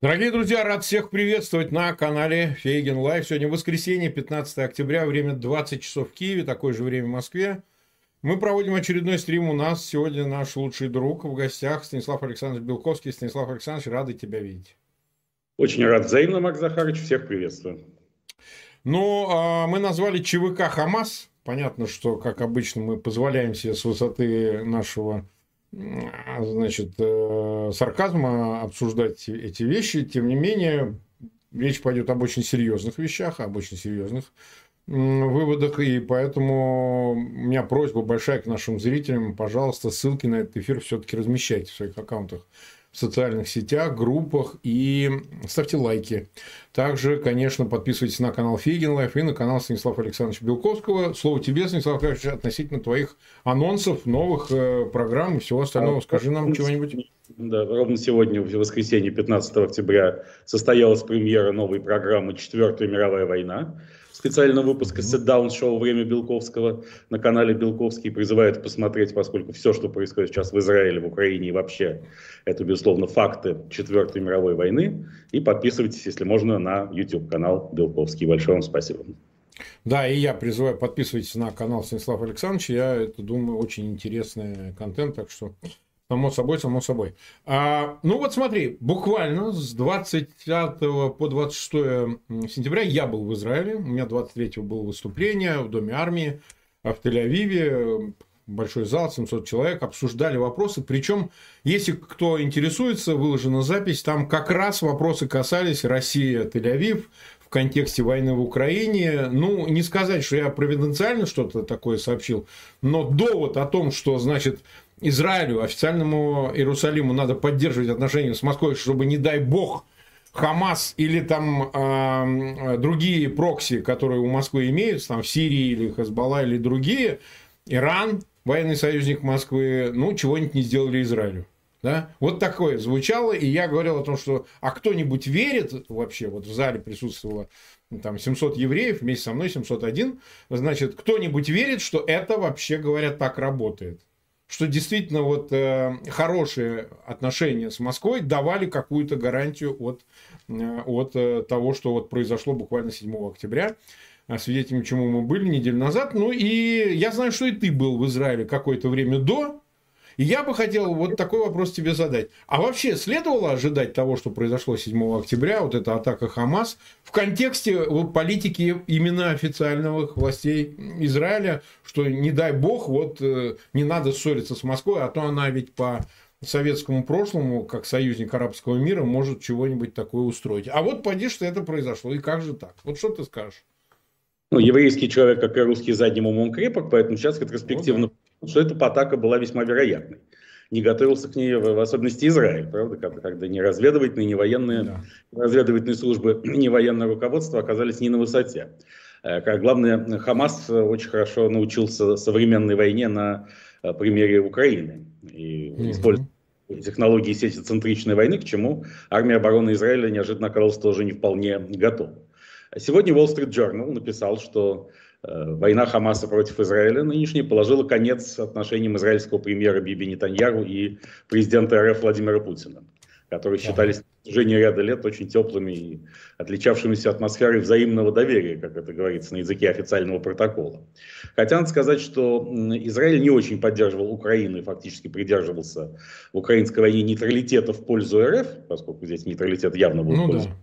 Дорогие друзья, рад всех приветствовать на канале Фейгин Live. Сегодня воскресенье, 15 октября, время 20 часов в Киеве, такое же время в Москве. Мы проводим очередной стрим. У нас сегодня наш лучший друг в гостях Станислав Александрович Белковский. Станислав Александрович, рады тебя видеть. Очень рад взаимно, Марк Захарович. Всех приветствую. Ну, а, мы назвали ЧВК «Хамас». Понятно, что, как обычно, мы позволяем себе с высоты нашего значит, э, сарказма обсуждать эти вещи. Тем не менее, речь пойдет об очень серьезных вещах, об очень серьезных выводах, и поэтому у меня просьба большая к нашим зрителям, пожалуйста, ссылки на этот эфир все-таки размещайте в своих аккаунтах в социальных сетях, группах и ставьте лайки. Также, конечно, подписывайтесь на канал Фейгин Live и на канал Станислава Александровича Белковского. Слово тебе, Станислав Александрович, относительно твоих анонсов, новых э, программ и всего остального. Скажи нам чего-нибудь. Да, ровно сегодня, в воскресенье, 15 октября, состоялась премьера новой программы «Четвертая мировая война» специального выпуска sit-down шоу «Время Белковского» на канале Белковский. Призывает посмотреть, поскольку все, что происходит сейчас в Израиле, в Украине и вообще, это, безусловно, факты Четвертой мировой войны. И подписывайтесь, если можно, на YouTube-канал Белковский. Большое вам спасибо. Да, и я призываю подписывайтесь на канал Станислава Александровича. Я это думаю очень интересный контент, так что Само собой, само собой. А, ну вот смотри, буквально с 25 по 26 сентября я был в Израиле. У меня 23 было выступление в Доме армии в Тель-Авиве. Большой зал, 700 человек, обсуждали вопросы. Причем, если кто интересуется, выложена запись, там как раз вопросы касались России, Тель-Авив, в контексте войны в Украине. Ну, не сказать, что я провиденциально что-то такое сообщил, но довод о том, что, значит, Израилю, официальному Иерусалиму надо поддерживать отношения с Москвой, чтобы, не дай бог, Хамас или там э, другие прокси, которые у Москвы имеются, там в Сирии или Хазбалла или другие, Иран, военный союзник Москвы, ну, чего-нибудь не сделали Израилю. Да? Вот такое звучало, и я говорил о том, что а кто-нибудь верит вообще, вот в зале присутствовало там 700 евреев, вместе со мной 701, значит, кто-нибудь верит, что это вообще, говорят, так работает что действительно вот э, хорошие отношения с Москвой давали какую-то гарантию от, э, от э, того, что вот произошло буквально 7 октября, свидетелями чему мы были неделю назад. Ну и я знаю, что и ты был в Израиле какое-то время до, и я бы хотел вот такой вопрос тебе задать. А вообще следовало ожидать того, что произошло 7 октября, вот эта атака Хамас, в контексте вот, политики именно официальных властей Израиля, что не дай бог, вот э, не надо ссориться с Москвой, а то она ведь по советскому прошлому, как союзник арабского мира, может чего-нибудь такое устроить. А вот поди, что это произошло. И как же так? Вот что ты скажешь? Ну, еврейский человек, как и русский, задним умом крепок, поэтому сейчас ретроспективно ну, да что эта атака была весьма вероятной. Не готовился к ней, в особенности Израиль, правда, когда, когда ни разведывательные, ни военные, да. разведывательные службы, ни военное руководство оказались не на высоте. Э, как главное, Хамас очень хорошо научился современной войне на э, примере Украины и mm-hmm. использовать технологии сетицентричной войны, к чему армия обороны Израиля неожиданно оказалась тоже не вполне готова. Сегодня Wall Street Journal написал, что Э, война Хамаса против Израиля нынешняя положила конец отношениям израильского премьера Биби Нетаньяру и президента РФ Владимира Путина, которые считались на протяжении ряда лет очень теплыми и отличавшимися атмосферой взаимного доверия, как это говорится на языке официального протокола. Хотя надо сказать, что Израиль не очень поддерживал Украину и фактически придерживался в украинской войне нейтралитета в пользу РФ, поскольку здесь нейтралитет явно был ну, в пользу. Да.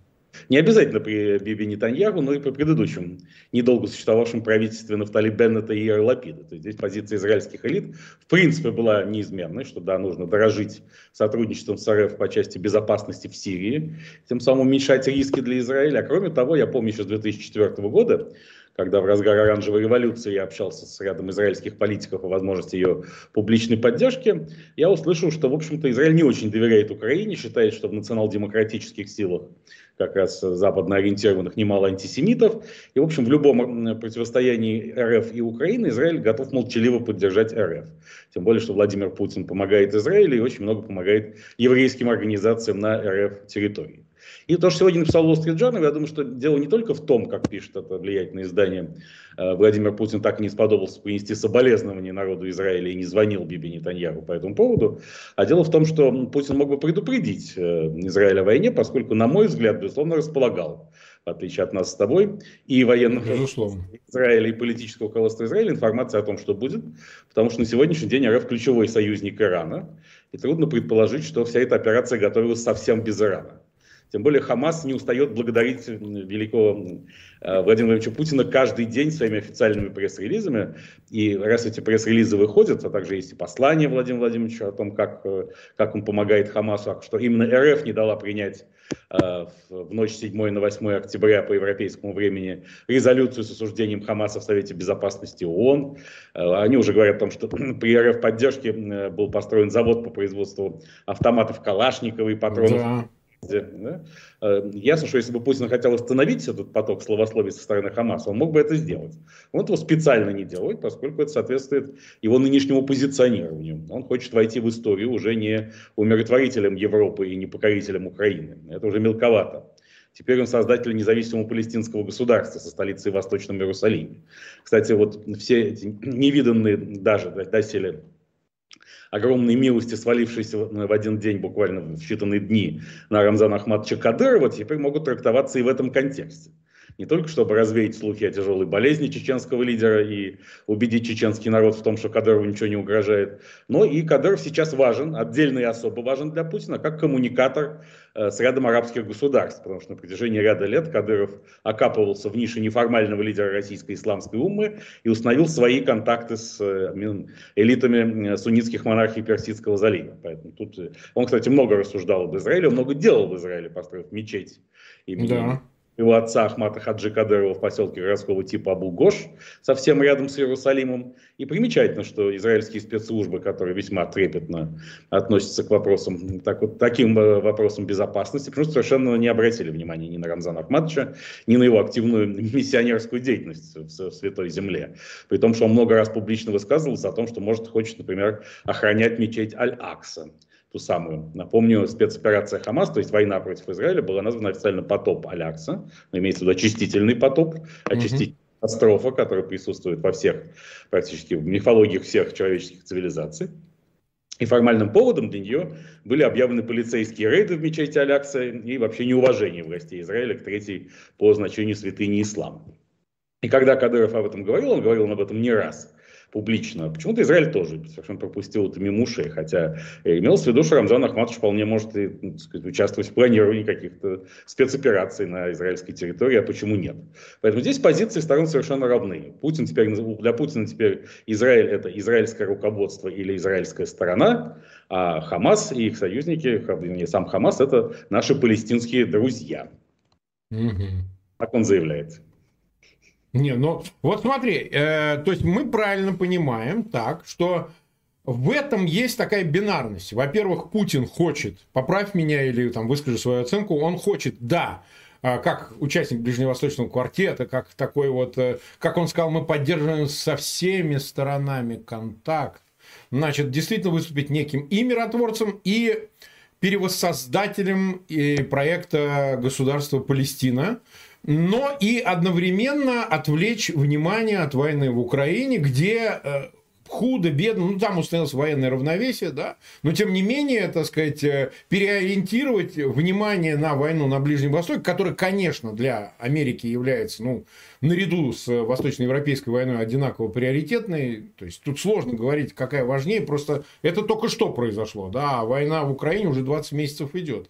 Не обязательно при Биби Нетаньягу, но и при предыдущем недолго существовавшем правительстве Нафтали Беннета и Яр Лапида. То есть здесь позиция израильских элит в принципе была неизменной, что да, нужно дорожить сотрудничеством с РФ по части безопасности в Сирии, тем самым уменьшать риски для Израиля. А кроме того, я помню еще с 2004 года, когда в разгар оранжевой революции я общался с рядом израильских политиков о возможности ее публичной поддержки, я услышал, что, в общем-то, Израиль не очень доверяет Украине, считает, что в национал-демократических силах как раз западно ориентированных немало антисемитов. И, в общем, в любом противостоянии РФ и Украины Израиль готов молчаливо поддержать РФ. Тем более, что Владимир Путин помогает Израилю и очень много помогает еврейским организациям на РФ территории. И то, что сегодня написал Wall Street Journal, я думаю, что дело не только в том, как пишет это влиятельное издание, э, Владимир Путин так и не сподобился принести соболезнования народу Израиля и не звонил Биби Нетаньяху по этому поводу, а дело в том, что Путин мог бы предупредить э, Израиль о войне, поскольку, на мой взгляд, безусловно, располагал в отличие от нас с тобой, и военных Израиля, и политического руководства Израиля, информация о том, что будет, потому что на сегодняшний день РФ ключевой союзник Ирана, и трудно предположить, что вся эта операция готовилась совсем без Ирана. Тем более Хамас не устает благодарить великого э, Владимира Владимировича Путина каждый день своими официальными пресс-релизами. И раз эти пресс-релизы выходят, а также есть и послание Владимира Владимировича о том, как, э, как он помогает Хамасу, что именно РФ не дала принять э, в ночь 7 на 8 октября по европейскому времени резолюцию с осуждением Хамаса в Совете Безопасности ООН. Они уже говорят о том, что при РФ поддержке был построен завод по производству автоматов Калашникова и патронов. Да да? Э, ясно, что если бы Путин хотел остановить этот поток словословий со стороны Хамаса, он мог бы это сделать. Он этого специально не делает, поскольку это соответствует его нынешнему позиционированию. Он хочет войти в историю уже не умиротворителем Европы и не покорителем Украины. Это уже мелковато. Теперь он создатель независимого палестинского государства со столицей в Восточном Иерусалиме. Кстати, вот все эти невиданные даже доселе огромной милости, свалившейся в один день, буквально в считанные дни, на Рамзана Ахматовича Кадырова, теперь могут трактоваться и в этом контексте не только чтобы развеять слухи о тяжелой болезни чеченского лидера и убедить чеченский народ в том, что Кадырову ничего не угрожает, но и Кадыров сейчас важен, отдельно и особо важен для Путина, как коммуникатор э, с рядом арабских государств, потому что на протяжении ряда лет Кадыров окапывался в нише неформального лидера российской исламской уммы и установил свои контакты с э, элитами э, суннитских монархий Персидского залива. Поэтому тут он, кстати, много рассуждал об Израиле, много делал в Израиле, построив мечеть имени да его отца Ахмата Хаджи Кадырова в поселке городского типа Абу-Гош, совсем рядом с Иерусалимом. И примечательно, что израильские спецслужбы, которые весьма трепетно относятся к вопросам, так вот, таким э, вопросам безопасности, что совершенно не обратили внимания ни на Рамзана Ахматовича, ни на его активную миссионерскую деятельность в Святой Земле. При том, что он много раз публично высказывался о том, что может хочет, например, охранять мечеть Аль-Акса ту самую. Напомню, спецоперация Хамас, то есть война против Израиля, была названа официально потоп Алякса, имеется в виду очистительный потоп, очистительная mm-hmm. катастрофа, которая присутствует во всех, практически в мифологиях всех человеческих цивилизаций. И формальным поводом для нее были объявлены полицейские рейды в мечети Алякса и вообще неуважение властей Израиля к третьей по значению святыни ислама. И когда Кадыров об этом говорил, он говорил об этом не раз публично. Почему-то Израиль тоже совершенно пропустил это мимо ушей, хотя имелось в виду, что Рамзан Ахматович вполне может и, ну, сказать, участвовать в планировании каких-то спецопераций на израильской территории, а почему нет? Поэтому здесь позиции сторон совершенно равны. Путин теперь, для Путина теперь Израиль это израильское руководство или израильская сторона, а Хамас и их союзники, не сам Хамас, это наши палестинские друзья. Угу. Так он заявляет. Не, ну вот смотри, э, то есть мы правильно понимаем так, что в этом есть такая бинарность. Во-первых, Путин хочет, поправь меня или там выскажи свою оценку, он хочет, да, э, как участник Ближневосточного квартета, как такой вот, э, как он сказал, мы поддерживаем со всеми сторонами контакт. Значит, действительно выступить неким и миротворцем, и перевоссоздателем и проекта государства Палестина но и одновременно отвлечь внимание от войны в Украине, где э, худо, бедно, ну там установилось военное равновесие, да, но тем не менее, так сказать, э, переориентировать внимание на войну на Ближнем Востоке, которая, конечно, для Америки является, ну, наряду с восточноевропейской войной одинаково приоритетной, то есть тут сложно говорить, какая важнее, просто это только что произошло, да, а война в Украине уже 20 месяцев идет.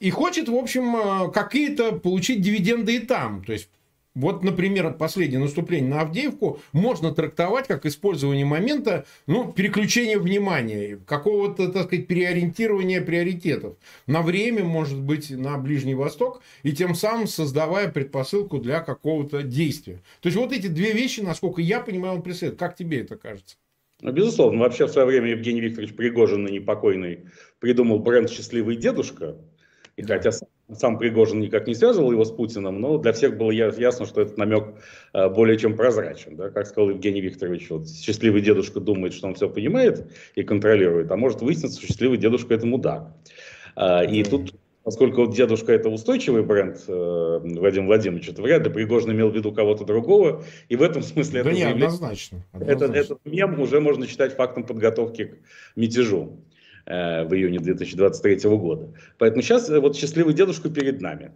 И хочет, в общем, э, какие-то получить дивиденды и там. То есть, вот, например, последнее наступление на Авдеевку можно трактовать как использование момента, ну, переключения внимания, какого-то, так сказать, переориентирования приоритетов на время, может быть, на Ближний Восток, и тем самым создавая предпосылку для какого-то действия. То есть, вот эти две вещи, насколько я понимаю, он преследует. Как тебе это кажется? Ну, безусловно. Вообще, в свое время Евгений Викторович Пригожин, непокойный, придумал бренд «Счастливый дедушка», и хотя сам Пригожин никак не связывал его с Путиным, но для всех было ясно, что этот намек э, более чем прозрачен. Да? Как сказал Евгений Викторович, вот, счастливый дедушка думает, что он все понимает и контролирует, а может выясниться, что счастливый дедушка это мудак. А, и тут поскольку вот дедушка это устойчивый бренд э, Владимир Владимирович, это вряд ли Пригожин имел в виду кого-то другого, и в этом смысле да это, не, заявление, однозначно, однозначно. Это, этот мем уже можно считать фактом подготовки к мятежу э, в июне 2023 года. Поэтому сейчас э, вот счастливый дедушка перед нами.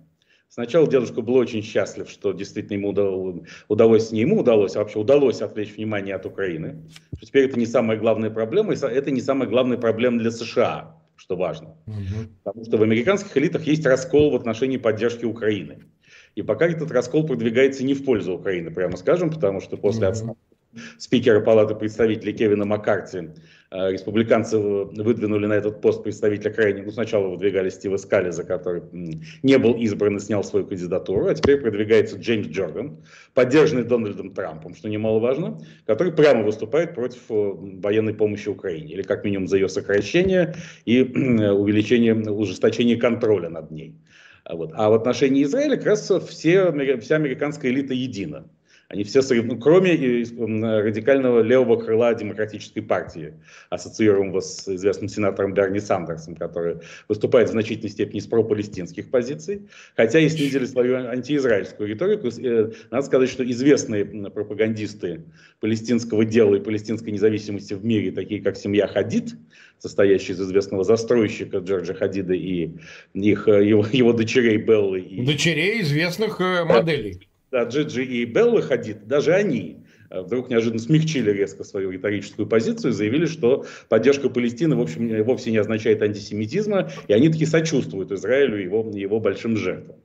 Сначала дедушка был очень счастлив, что действительно ему удалось, не ему удалось, а вообще удалось отвлечь внимание от Украины. Теперь это не самая главная проблема, это не самая главная проблема для США, что важно. Угу. Потому что в американских элитах есть раскол в отношении поддержки Украины. И пока этот раскол продвигается не в пользу Украины, прямо скажем, потому что после угу. Спикера Палаты представителей Кевина Маккарти Э, республиканцы выдвинули на этот пост представителя крайне, ну сначала выдвигали Стива Скаллиза, который не был избран и снял свою кандидатуру, а теперь продвигается Джеймс Джордан, поддержанный Дональдом Трампом, что немаловажно, который прямо выступает против э, военной помощи Украине, или как минимум за ее сокращение и увеличение, ужесточение контроля над ней. Вот. А в отношении Израиля как раз все, вся американская элита едина. Они все, ну, кроме радикального левого крыла демократической партии, ассоциируемого с известным сенатором Берни Сандерсом, который выступает в значительной степени с пропалестинских позиций, хотя и снизили свою антиизраильскую риторику. Э, надо сказать, что известные пропагандисты палестинского дела и палестинской независимости в мире, такие как семья Хадид, состоящая из известного застройщика Джорджа Хадида и их, э, его, его дочерей Беллы. И... Дочерей известных э, моделей да, Джиджи и Белла Хадид, даже они э, вдруг неожиданно смягчили резко свою риторическую позицию и заявили, что поддержка Палестины в общем, вовсе не означает антисемитизма, и они таки сочувствуют Израилю и его, его большим жертвам.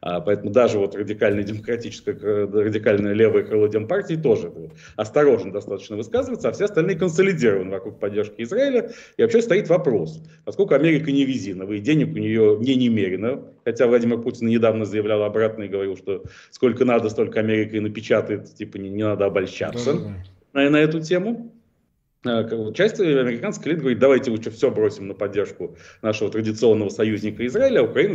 А, поэтому даже вот радикальное демократическое, радикальное левое крыло Демпартии тоже осторожно достаточно высказывается, а все остальные консолидированы вокруг поддержки Израиля. И вообще стоит вопрос, поскольку Америка не резиновая, и денег у нее не немерено, хотя Владимир Путин недавно заявлял обратно и говорил, что сколько надо, столько Америка и напечатает, типа не, не надо обольщаться да, да, да. На, на эту тему. Э, часть американских элит говорит, давайте лучше все бросим на поддержку нашего традиционного союзника Израиля, а Украину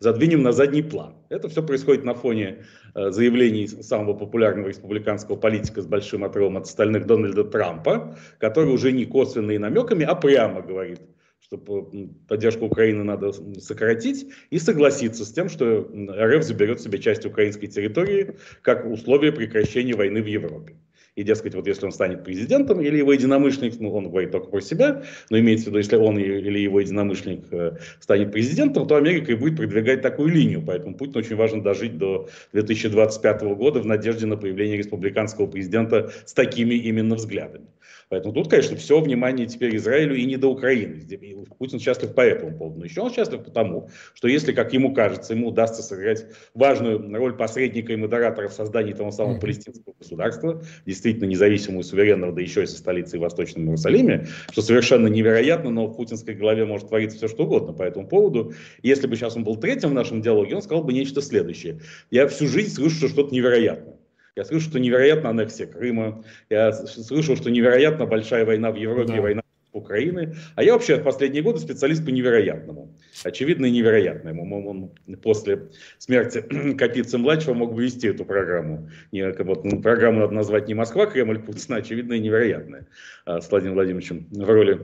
задвинем на задний план. Это все происходит на фоне э, заявлений самого популярного республиканского политика с большим отрывом от остальных Дональда Трампа, который уже не косвенными намеками, а прямо говорит, что поддержку Украины надо сократить и согласиться с тем, что РФ заберет себе часть украинской территории как условие прекращения войны в Европе. И, дескать, вот если он станет президентом или его единомышленник, ну, он говорит только про себя, но имеется в виду, если он или его единомышленник э, станет президентом, то Америка и будет продвигать такую линию. Поэтому Путину очень важно дожить до 2025 года в надежде на появление республиканского президента с такими именно взглядами. Поэтому тут, конечно, все внимание теперь Израилю и не до Украины. Путин счастлив по этому поводу. Но еще он счастлив потому, что если, как ему кажется, ему удастся сыграть важную роль посредника и модератора в создании того самого палестинского государства, действительно независимого и суверенного, да еще и со столицей в Восточном Иерусалиме, что совершенно невероятно, но в путинской голове может твориться все, что угодно по этому поводу. Если бы сейчас он был третьим в нашем диалоге, он сказал бы нечто следующее. Я всю жизнь слышу что-то невероятное. Я слышу, что невероятно аннексия Крыма. Я слышал, что невероятно большая война в Европе, да. война Украины. А я вообще в последние годы специалист по невероятному. Очевидно и невероятному. Он после смерти Капицы-младшего мог бы вести эту программу. Не, вот, ну, программу надо назвать не Москва, Кремль, Путин, а очевидно и невероятная. А, с Владимиром Владимировичем в роли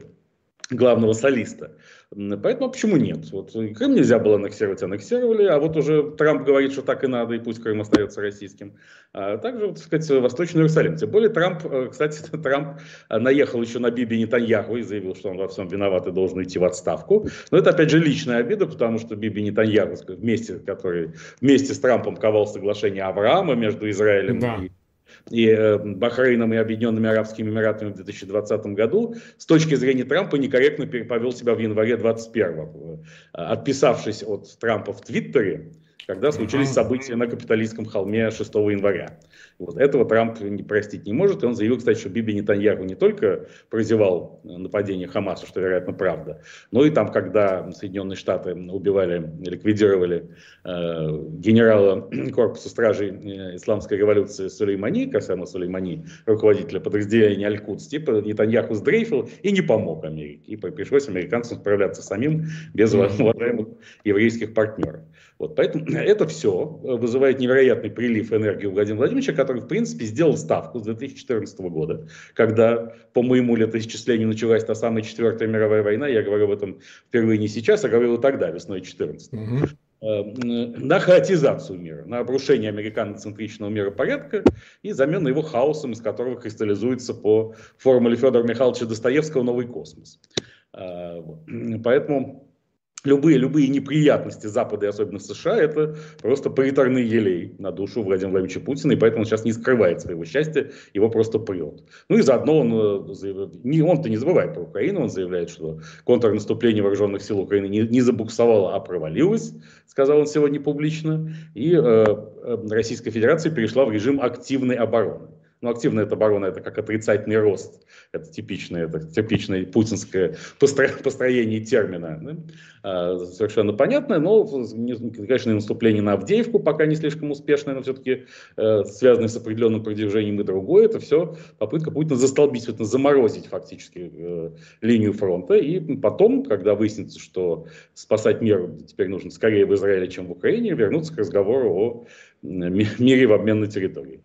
главного солиста. Поэтому почему нет? Вот Крым нельзя было аннексировать, аннексировали, а вот уже Трамп говорит, что так и надо, и пусть Крым остается российским. А также, так сказать, Восточный Иерусалим. Тем более Трамп, э, кстати, Трамп наехал еще на Биби Нетаньяху и заявил, что он во всем виноват и должен идти в отставку. Но это, опять же, личная обида, потому что Биби Нетаньяху, вместе, который вместе с Трампом ковал соглашение Авраама между Израилем да. и и э, Бахрейном и Объединенными Арабскими Эмиратами в 2020 году, с точки зрения Трампа некорректно повел себя в январе 2021, отписавшись от Трампа в Твиттере, когда случились события на капиталистском холме 6 января. Вот этого Трамп не простить не может. И он заявил, кстати, что Биби Нетаньяху не только прозевал нападение Хамаса, что, вероятно, правда, но и там, когда Соединенные Штаты убивали, ликвидировали э, генерала корпуса стражей э, исламской революции Сулеймани, Касема Сулеймани, руководителя подразделения Аль-Кудс, типа Нетаньяху сдрейфил и не помог Америке. И пришлось американцам справляться самим без уважаемых еврейских партнеров. Вот, поэтому это все вызывает невероятный прилив энергии у Владимира Владимировича, который, в принципе, сделал ставку с 2014 года, когда, по моему летоисчислению, началась та самая Четвертая мировая война. Я говорю об этом впервые не сейчас, а говорил тогда, весной 2014 угу. Э, на хаотизацию мира, на обрушение американоцентричного миропорядка и замену его хаосом, из которого кристаллизуется по формуле Федора Михайловича Достоевского новый космос. Э, поэтому любые, любые неприятности Запада и особенно США, это просто паритарный елей на душу Владимира Владимировича Путина, и поэтому он сейчас не скрывает своего счастья, его просто прет. Ну и заодно он, э, не, он-то не забывает про Украину, он заявляет, что контрнаступление вооруженных сил Украины не, не забуксовало, а провалилось, сказал он сегодня публично, и э, э Российская Федерация перешла в режим активной обороны. Но ну, активная эта оборона это как отрицательный рост. Это типичное, это типичное путинское построение термина. Да? А, совершенно понятное, но, конечно, наступление на Авдеевку пока не слишком успешное, но все-таки э, связанное с определенным продвижением и другое. Это все попытка Путина застолбить, заморозить фактически э, линию фронта. И потом, когда выяснится, что спасать мир теперь нужно скорее в Израиле, чем в Украине, вернуться к разговору о мире в обмен на территории.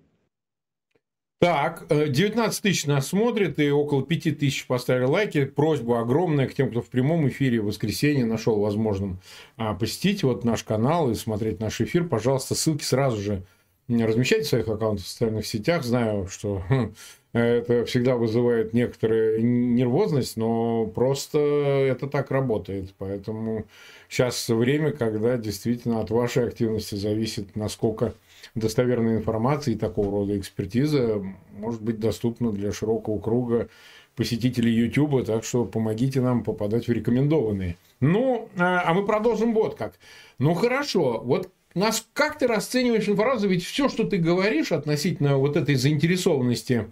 Так, 19 э, тысяч нас смотрит, и около 5 тысяч поставили лайки. Просьба огромная к тем, кто в прямом эфире в воскресенье нашел возможным а, посетить вот наш канал и смотреть наш эфир. Пожалуйста, ссылки сразу же размещайте в своих аккаунтах в социальных сетях. Знаю, что хм, это всегда вызывает некоторую нервозность, но просто это так работает. Поэтому сейчас время, когда действительно от вашей активности зависит, насколько достоверная информация и такого рода экспертиза может быть доступна для широкого круга посетителей YouTube, так что помогите нам попадать в рекомендованные. Ну, а, а мы продолжим вот как. Ну, хорошо, вот нас, как ты расцениваешь информацию? Ведь все, что ты говоришь относительно вот этой заинтересованности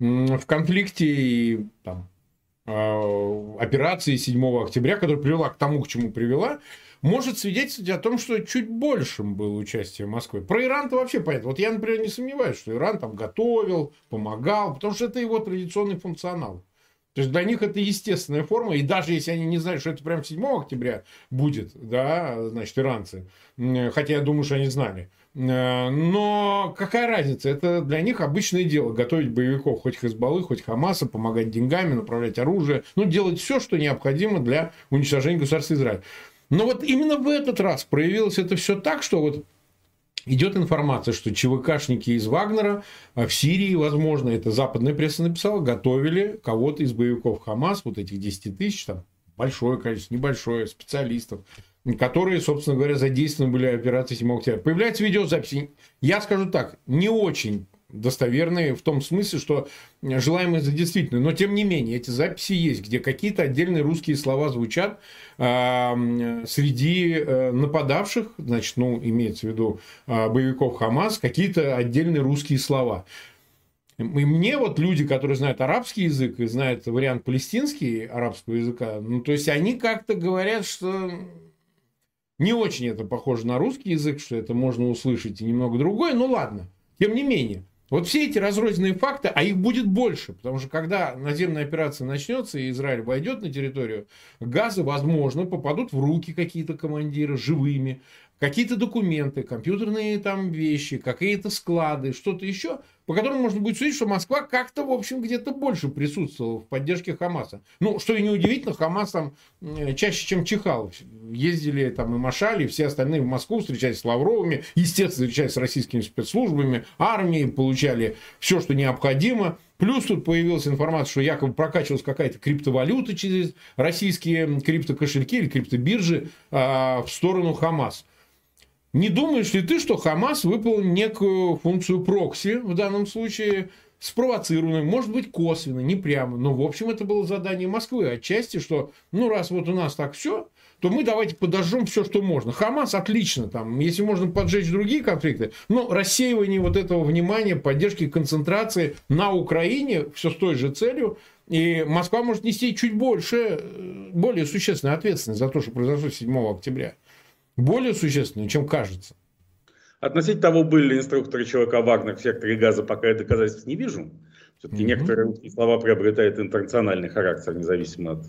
в конфликте и там, а, операции 7 октября, которая привела к тому, к чему привела, может свидетельствовать о том, что чуть большим было участие Москвы. Про Иран-то вообще понятно. Вот я, например, не сомневаюсь, что Иран там готовил, помогал, потому что это его традиционный функционал. То есть для них это естественная форма, и даже если они не знают, что это прям 7 октября будет, да, значит, иранцы, хотя я думаю, что они знали, э, но какая разница? Это для них обычное дело. Готовить боевиков хоть Хизбаллы, хоть Хамаса, помогать деньгами, направлять оружие. Ну, делать все, что необходимо для уничтожения государства Израиль. Но вот именно в этот раз проявилось это все так, что вот Идет информация, что ЧВКшники из Вагнера а в Сирии, возможно, это западная пресса написала, готовили кого-то из боевиков Хамас, вот этих 10 тысяч, там большое количество, небольшое, специалистов, которые, собственно говоря, задействованы были в операции 7 октября. Появляется видеозапись. Я скажу так, не очень достоверные в том смысле, что желаемые за действительно. Но тем не менее, эти записи есть, где какие-то отдельные русские слова звучат э, среди э, нападавших, значит, ну, имеется в виду э, боевиков Хамас, какие-то отдельные русские слова. И мне вот люди, которые знают арабский язык и знают вариант палестинский арабского языка, ну, то есть они как-то говорят, что не очень это похоже на русский язык, что это можно услышать и немного другое, ну ладно. Тем не менее, вот все эти разрозненные факты, а их будет больше, потому что когда наземная операция начнется и Израиль войдет на территорию Газа, возможно, попадут в руки какие-то командиры живыми, какие-то документы, компьютерные там вещи, какие-то склады, что-то еще, по которым можно будет судить, что Москва как-то, в общем, где-то больше присутствовала в поддержке Хамаса. Ну, что и неудивительно, Хамас там чаще, чем чихал. Ездили там и Машали, и все остальные в Москву, встречались с Лавровыми, естественно, встречались с российскими спецслужбами, армией, получали все, что необходимо. Плюс тут появилась информация, что якобы прокачивалась какая-то криптовалюта через российские криптокошельки или криптобиржи а, в сторону Хамас. Не думаешь ли ты, что Хамас выполнил некую функцию прокси в данном случае, спровоцированную, может быть, косвенно, не прямо, но, в общем, это было задание Москвы отчасти, что, ну, раз вот у нас так все, то мы давайте подожжем все, что можно. Хамас отлично, там, если можно поджечь другие конфликты, но рассеивание вот этого внимания, поддержки, концентрации на Украине все с той же целью, и Москва может нести чуть больше, э, более существенную ответственность за то, что произошло 7 октября более существенную, чем кажется. Относительно того, были ли инструкторы ЧВК «Вагнер» в секторе газа, пока я доказательств не вижу. Все-таки mm-hmm. некоторые русские слова приобретают интернациональный характер, независимо от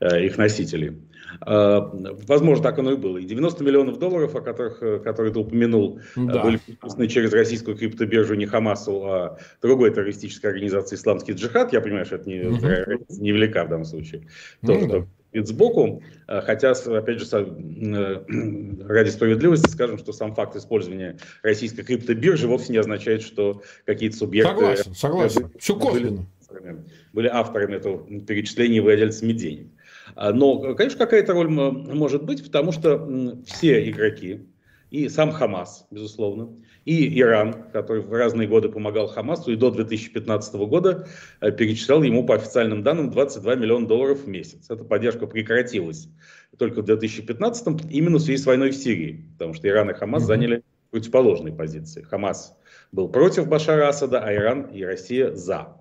э, их носителей. Э, возможно, так оно и было. И 90 миллионов долларов, о которых, э, которые ты упомянул, э, да. были подписаны через российскую криптобиржу не Хамасу, а другой террористической организации «Исламский джихад». Я понимаю, что это не, mm-hmm. невелика в данном случае. Mm-hmm. То, что сбоку, хотя, опять же, ради справедливости скажем, что сам факт использования российской криптобиржи вовсе не означает, что какие-то субъекты... Согласен, согласен. Все косвенно. Были, были авторами этого перечисления и владельцами денег. А, но, конечно, какая-то роль может быть, потому что все игроки, и сам Хамас, безусловно, и Иран, который в разные годы помогал Хамасу, и до 2015 года э, перечислял ему по официальным данным 22 миллиона долларов в месяц. Эта поддержка прекратилась только в 2015 именно в связи с войной в Сирии, потому что Иран и Хамас заняли противоположные позиции. Хамас был против Башара Асада, а Иран и Россия за.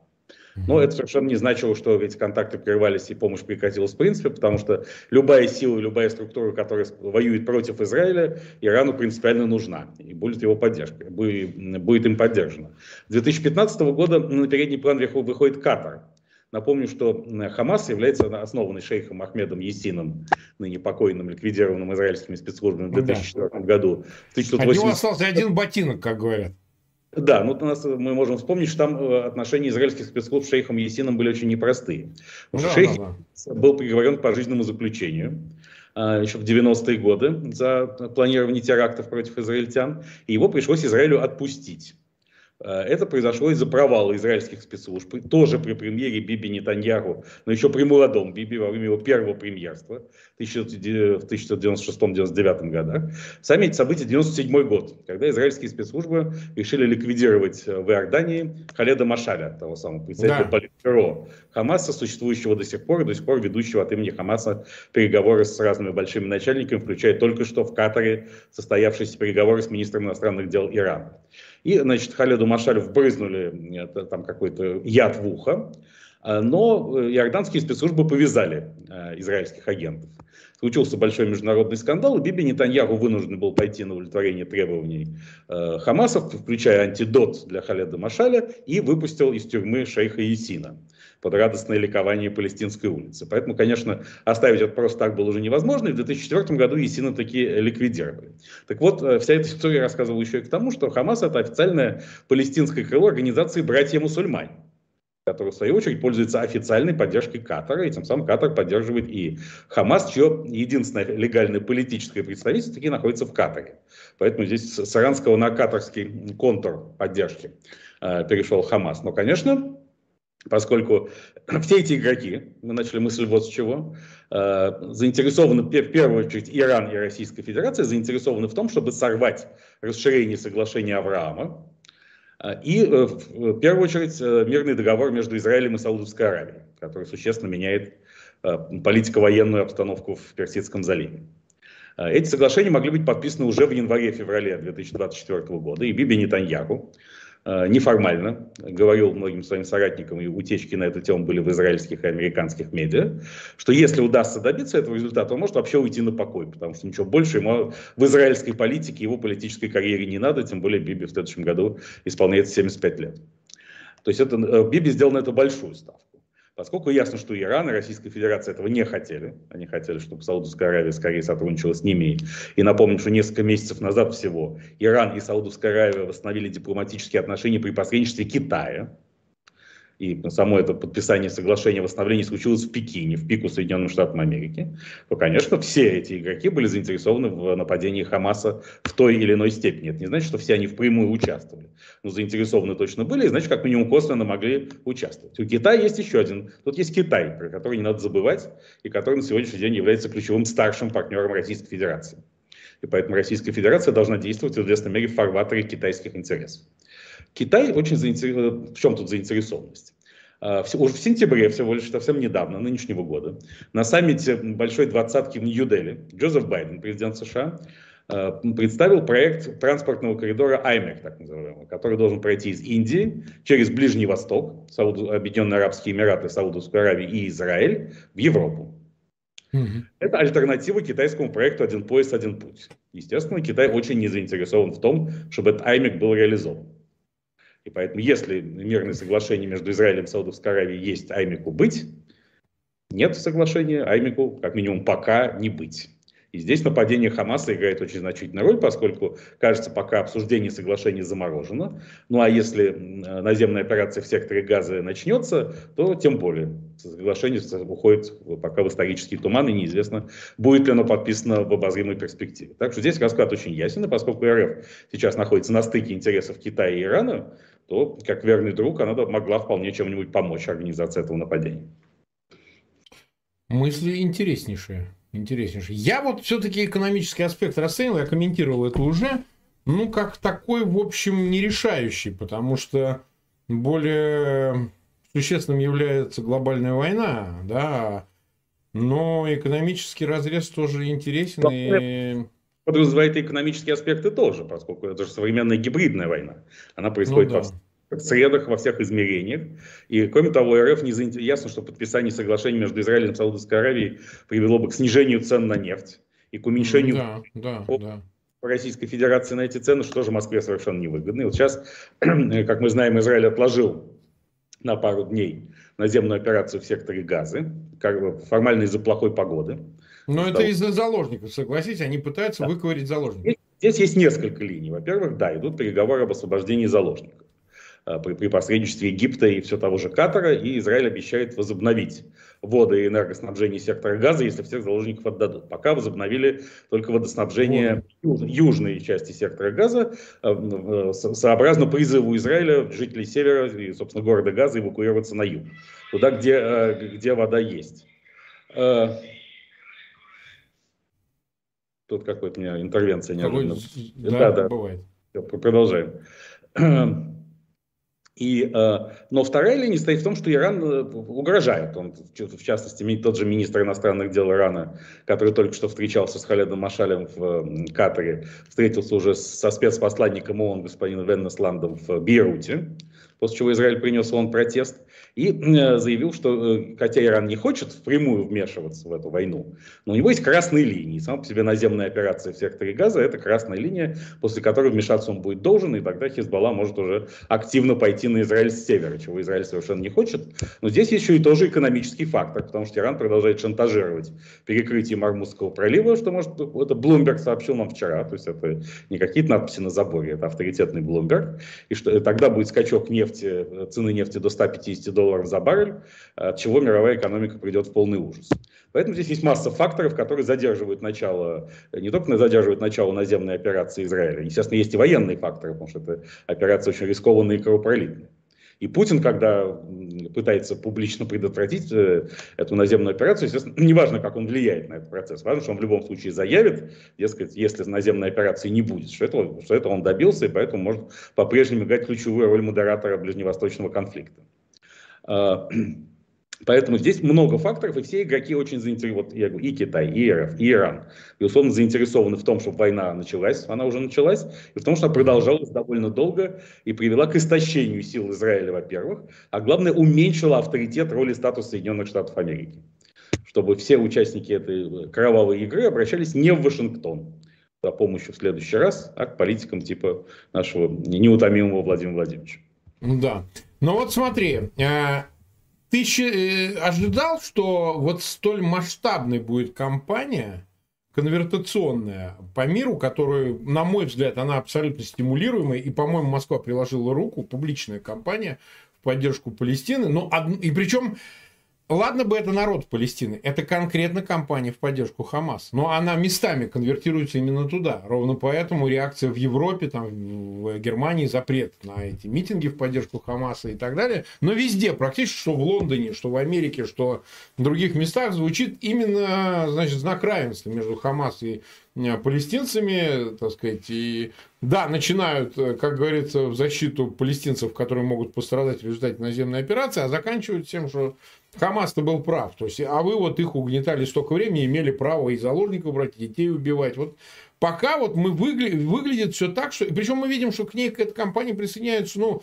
Но это совершенно не значило, что эти контакты прервались и помощь прекратилась в принципе, потому что любая сила, любая структура, которая воюет против Израиля, Ирану принципиально нужна и будет его поддержка, будет им поддержана. С 2015 года на передний план выходит Катар. Напомню, что Хамас является основанный шейхом Ахмедом Есином, ныне покойным, ликвидированным израильскими спецслужбами в 2004 да. году. В 1980... От него остался один ботинок, как говорят. Да, ну у нас мы можем вспомнить, что там э, отношения израильских спецслужб с шейхом Есином были очень непростые. да, шейх да, да. был приговорен к пожизненному заключению а, еще в 90-е годы за планирование терактов против израильтян, и его пришлось Израилю отпустить. Э, это произошло из-за провала израильских спецслужб, тоже при премьере Биби Нетаньяху, но еще при молодом Биби во время его первого премьерства в 1996-1999 годах. Сами эти события 97 год, когда израильские спецслужбы решили ликвидировать э, в Иордании Халеда Машаля, того самого председателя да. политбюро Хамаса, существующего до сих пор, до сих пор ведущего от имени Хамаса переговоры с разными большими начальниками, включая только что в Катаре состоявшиеся переговоры с министром иностранных дел Ирана. И, значит, Халеду Машалю вбрызнули это, там какой-то яд в ухо, а, но э, иорданские спецслужбы повязали э, израильских агентов. Случился большой международный скандал, и Биби Нетаньяху вынужден был пойти на удовлетворение требований э, Хамасов, включая антидот для Халеда Машаля, и выпустил из тюрьмы шейха Есина под радостное ликование палестинской улицы. Поэтому, конечно, оставить это просто так было уже невозможно, и в 2004 году Есина таки ликвидировали. Так вот, э, вся эта история рассказывала еще и к тому, что Хамас это официальное палестинское крыло организации «Братья-мусульмане» который, в свою очередь, пользуется официальной поддержкой Катара, и тем самым Катар поддерживает и Хамас, чье единственное легальное политическое представительство таки находится в Катаре. Поэтому здесь с иранского на катарский контур поддержки э, перешел Хамас. Но, конечно, поскольку все эти игроки, мы начали мысль вот с чего, э, заинтересованы, в первую очередь, Иран и Российская Федерация заинтересованы в том, чтобы сорвать расширение соглашения Авраама, э, и э, в первую очередь мирный договор между Израилем и Саудовской Аравией, который существенно меняет политико-военную обстановку в Персидском заливе. Эти соглашения могли быть подписаны уже в январе-феврале 2024 года, и Биби Нетаньяху неформально, говорил многим своим соратникам, и утечки на эту тему были в израильских и американских медиа, что если удастся добиться этого результата, он может вообще уйти на покой, потому что ничего больше ему в израильской политике, его политической карьере не надо, тем более Биби в следующем году исполняется 75 лет. То есть это, э, Биби сделал на это большую ставку. Поскольку ясно, что Иран и Российская Федерация этого не хотели, они хотели, чтобы Саудовская Аравия скорее сотрудничала с ними. И напомним, что несколько месяцев назад всего Иран и Саудовская Аравия восстановили дипломатические отношения при посредничестве Китая и само это подписание соглашения восстановления случилось в Пекине, в пику Соединенных Штатов Америки, то, конечно, все эти игроки были заинтересованы в нападении Хамаса в той или иной степени. Это не значит, что все они впрямую участвовали. Но заинтересованы точно были, и значит, как минимум косвенно могли участвовать. У Китая есть еще один. Тут есть Китай, про который не надо забывать, и который на сегодняшний день является ключевым старшим партнером Российской Федерации. И поэтому Российская Федерация должна действовать в известной мере в фарватере китайских интересов. Китай очень заинтересован, в чем тут заинтересованность? А, уже в сентябре, всего лишь совсем недавно, нынешнего года, на саммите Большой Двадцатки в Нью-Дели Джозеф Байден, президент США, а, представил проект транспортного коридора IMEC, так называемого, который должен пройти из Индии через Ближний Восток, Сауд... Объединенные Арабские Эмираты, Саудовскую Аравию и Израиль в Европу. Это альтернатива китайскому проекту «Один пояс, один путь». Естественно, Китай очень не заинтересован в том, чтобы этот IMEC был реализован. И поэтому, если мирное соглашение между Израилем и Саудовской Аравией есть Аймику быть, нет соглашения Аймику, как минимум, пока не быть. И здесь нападение Хамаса играет очень значительную роль, поскольку, кажется, пока обсуждение соглашения заморожено. Ну а если наземная операция в секторе Газа начнется, то тем более соглашение уходит пока в исторический туман, и неизвестно, будет ли оно подписано в обозримой перспективе. Так что здесь расклад очень ясен, и поскольку РФ сейчас находится на стыке интересов Китая и Ирана, то, как верный друг, она могла вполне чем-нибудь помочь организации этого нападения. Мысли интереснейшие интереснейший. Я вот все-таки экономический аспект расценивал, я комментировал это уже, ну, как такой, в общем, не решающий, потому что более существенным является глобальная война, да, но экономический разрез тоже интересен. И... Подразумевает и экономические аспекты тоже, поскольку это же современная гибридная война. Она происходит ну, да средах во всех измерениях. И кроме того, РФ не заинтересован. Ясно, что подписание соглашения между Израилем и Саудовской Аравией привело бы к снижению цен на нефть и к уменьшению да, да, да. Российской Федерации на эти цены, что тоже Москве совершенно невыгодно. И вот сейчас, как мы знаем, Израиль отложил на пару дней наземную операцию в секторе Газы, как бы формально из-за плохой погоды. Но это из-за заложников, согласитесь, они пытаются да. выковырить заложников. Здесь есть несколько линий. Во-первых, да, идут переговоры об освобождении заложников. Э, при, при посредничестве Египта и все того же Катара, и Израиль обещает возобновить воды и энергоснабжение сектора газа, если всех заложников отдадут. Пока возобновили только водоснабжение юж, южной части сектора газа, э, э, сообразно призыву Израиля жителей севера и, собственно, города Газа эвакуироваться на юг, туда, где, где вода есть. Тут какая-то у меня интервенция неожиданно. Да, да, да, бывает. Продолжаем. И, э, но вторая линия стоит в том, что Иран э, угрожает. Он, в частности, тот же министр иностранных дел Ирана, который только что встречался с Халедом Машалем в Катаре, встретился уже со спецпосланником ООН господином Веннесландом в Бейруте после чего Израиль принес он протест, и э, заявил, что э, хотя Иран не хочет впрямую вмешиваться в эту войну, но у него есть красные линии. Сама по себе наземная операция в секторе Газа – это красная линия, после которой вмешаться он будет должен, и тогда Хизбалла может уже активно пойти на Израиль с севера, чего Израиль совершенно не хочет. Но здесь еще и тоже экономический фактор, потому что Иран продолжает шантажировать перекрытие Мармузского пролива, что может, это Блумберг сообщил нам вчера, то есть это не какие-то надписи на заборе, это авторитетный Блумберг, и что тогда будет скачок нефти нефти, цены нефти до 150 долларов за баррель, от чего мировая экономика придет в полный ужас. Поэтому здесь есть масса факторов, которые задерживают начало, не только задерживают начало наземной операции Израиля, естественно, есть и военные факторы, потому что эта операция очень рискованная и кровопролитная. И Путин, когда пытается публично предотвратить э, эту наземную операцию, естественно, неважно, как он влияет на этот процесс, важно, что он в любом случае заявит, дескать, если наземной операции не будет, что этого, что этого он добился, и поэтому может по-прежнему играть ключевую роль модератора ближневосточного конфликта. Поэтому здесь много факторов, и все игроки очень заинтересованы, вот я говорю, и Китай, и РФ, и Иран, безусловно, заинтересованы в том, чтобы война началась, она уже началась, и в том, что она продолжалась довольно долго и привела к истощению сил Израиля, во-первых, а главное, уменьшила авторитет роли статуса Соединенных Штатов Америки, чтобы все участники этой кровавой игры обращались не в Вашингтон за помощью в следующий раз, а к политикам типа нашего неутомимого Владимира Владимировича. Да. Ну вот смотри, а, ты э, ожидал, что вот столь масштабной будет кампания конвертационная по миру, которую, на мой взгляд, она абсолютно стимулируемая, и, по-моему, Москва приложила руку, публичная кампания в поддержку Палестины, но, и причем Ладно бы это народ Палестины, это конкретно кампания в поддержку Хамас, но она местами конвертируется именно туда. Ровно поэтому реакция в Европе, там, в Германии запрет на эти митинги в поддержку Хамаса и так далее. Но везде, практически, что в Лондоне, что в Америке, что в других местах звучит именно значит, знак равенства между Хамас и палестинцами, так сказать, и да, начинают, э, как говорится, в защиту палестинцев, которые могут пострадать в результате наземной операции, а заканчивают тем, что Хамас-то был прав. То есть, а вы вот их угнетали столько времени, имели право и заложников брать, и детей убивать. Вот пока вот мы выгля... выглядит все так, что... Причем мы видим, что к ней, к этой компании присоединяются, ну,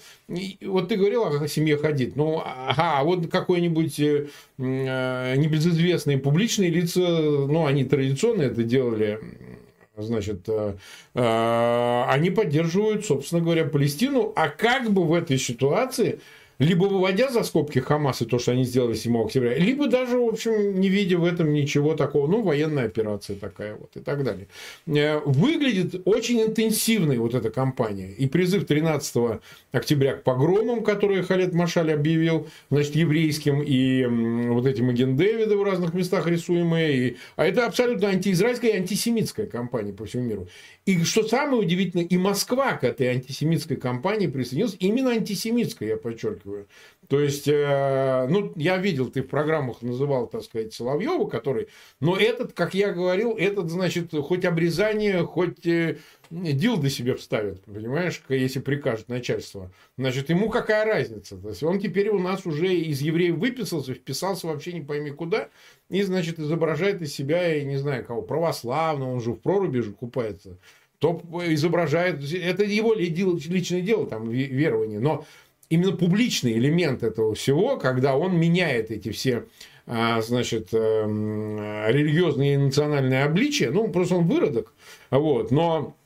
вот ты говорил о семье ходит, ну, ага, вот какой-нибудь э, э, небезызвестные публичные лица, ну, они традиционно это делали, значит, э, э, они поддерживают, собственно говоря, Палестину. А как бы в этой ситуации либо выводя за скобки Хамас и то, что они сделали 7 октября, либо даже, в общем, не видя в этом ничего такого, ну, военная операция такая вот и так далее. Э, выглядит очень интенсивной вот эта кампания. И призыв 13 октября к погромам, которые Халет Машаль объявил, значит, еврейским, и вот эти Маген Дэвиды в разных местах рисуемые. И... А это абсолютно антиизраильская и антисемитская кампания по всему миру. И что самое удивительное, и Москва к этой антисемитской кампании присоединилась, именно антисемитской, я подчеркиваю подчеркиваю. То есть, э, ну, я видел, ты в программах называл, так сказать, Соловьева, который, но этот, как я говорил, этот, значит, хоть обрезание, хоть э, дил до себе вставит, понимаешь, если прикажет начальство. Значит, ему какая разница? То есть, он теперь у нас уже из евреев выписался, вписался вообще не пойми куда, и, значит, изображает из себя, я не знаю кого, православного, он же в проруби же купается то изображает, это его личное дело, там, верование, но именно публичный элемент этого всего, когда он меняет эти все а, значит, эм, религиозные и национальные обличия, ну, просто он выродок, вот, но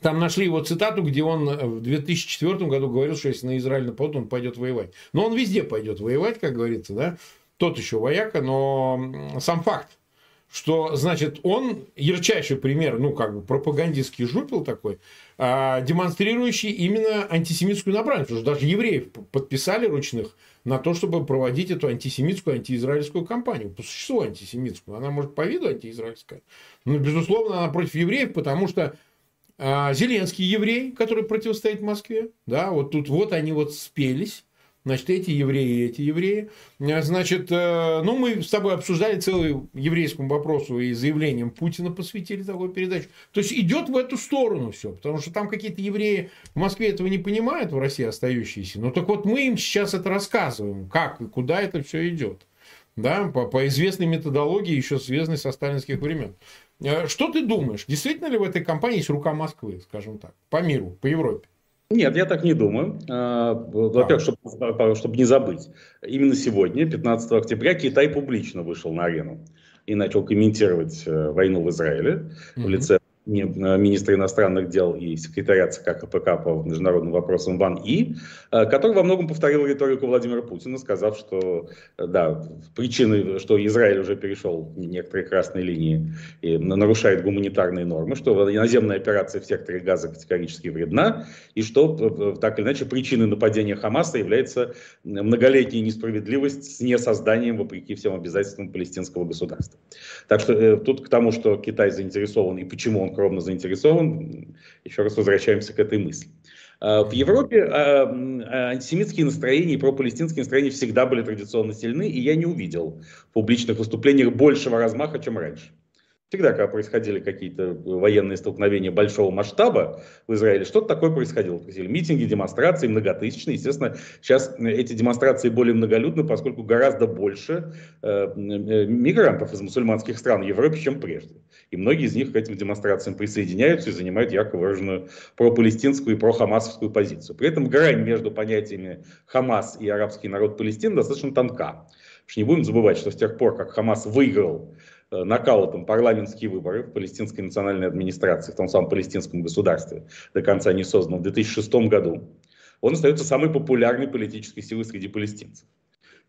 там нашли его цитату, где он в 2004 году говорил, что если на Израиль нападут, он пойдет воевать. Но он везде пойдет воевать, как говорится, да, тот еще вояка, но сам факт, что, значит, он ярчайший пример, ну, как бы пропагандистский жупил такой, а, демонстрирующий именно антисемитскую направленность. Потому что даже евреев подписали ручных на то, чтобы проводить эту антисемитскую, антиизраильскую кампанию. По существу антисемитскую. Она может по виду антиизраильская. Но, безусловно, она против евреев, потому что а, Зеленский еврей, который противостоит Москве, да, вот тут вот они вот спелись, Значит, эти евреи, эти евреи. Э, значит, э, ну, мы с тобой обсуждали целый еврейскому вопросу и заявлением Путина посвятили такую передачу. То есть, идет в эту сторону все, потому что там какие-то евреи в Москве этого не понимают, в России остающиеся. Ну, так вот, мы им сейчас это рассказываем, как и куда это все идет. Да, по, по известной методологии, еще связанной со сталинских времен. Э, что ты думаешь, действительно ли в этой компании есть рука Москвы, скажем так, по миру, по Европе? Нет, я так не думаю. А, во-первых, чтобы, чтобы не забыть, именно сегодня, 15 октября, Китай публично вышел на арену и начал комментировать э, войну в Израиле mm-hmm. в лице министра иностранных дел и секретаря ЦК КПК по международным вопросам Ван И, э, который во многом повторил риторику Владимира Путина, сказав, что э, да, причины, что Израиль уже перешел некоторые красные линии и нарушает гуманитарные нормы, что наземная операция в секторе Газа категорически вредна, и что так или иначе причиной нападения Хамаса является многолетняя несправедливость с несозданием, вопреки всем обязательствам палестинского государства. Так что тут к тому, что Китай заинтересован и почему он скромно заинтересован. Еще раз возвращаемся к этой мысли. А, в Европе а, антисемитские настроения и пропалестинские настроения всегда были традиционно сильны, и я не увидел в публичных выступлениях большего размаха, чем раньше. Всегда, когда происходили какие-то военные столкновения большого масштаба в Израиле, что-то такое происходило. Происходили митинги, демонстрации многотысячные. Естественно, сейчас эти демонстрации более многолюдны, поскольку гораздо больше э, э, мигрантов из мусульманских стран Европы, чем прежде. И многие из них к этим демонстрациям присоединяются и занимают ярко выраженную пропалестинскую и прохамасовскую позицию. При этом грань между понятиями Хамас и арабский народ Палестины достаточно тонка. Потому что не будем забывать, что с тех пор, как Хамас выиграл Э, нокаутом парламентские выборы в палестинской национальной администрации, в том самом палестинском государстве, до конца не созданном в 2006 году, он остается самой популярной политической силой среди палестинцев.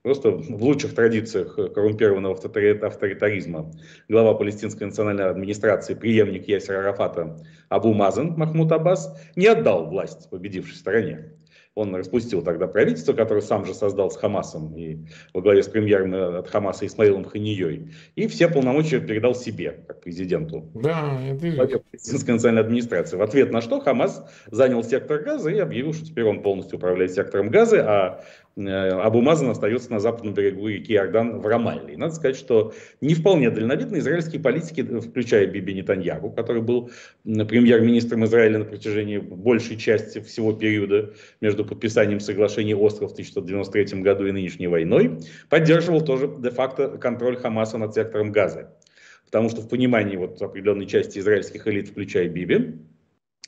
Просто в лучших традициях коррумпированного авторитаризма глава палестинской национальной администрации, преемник Ясера Арафата Абу Мазан Махмуд Аббас, не отдал власть победившей стороне. Он распустил тогда правительство, которое сам же создал с Хамасом и во главе с премьером от Хамаса Исмаилом Ханией. И все полномочия передал себе, как президенту. Да, это... Палестинской национальной администрации. В ответ на что Хамас занял сектор газа и объявил, что теперь он полностью управляет сектором газа, а Э, Абу Мазан остается на западном берегу реки Иордан в Рамалле. И надо сказать, что не вполне дальновидно израильские политики, включая Биби Нетаньягу, который был премьер-министром Израиля на протяжении большей части всего периода между подписанием соглашения Осло в 1993 году и нынешней войной, поддерживал тоже де-факто контроль Хамаса над сектором Газа. Потому что в понимании вот определенной части израильских элит, включая Биби,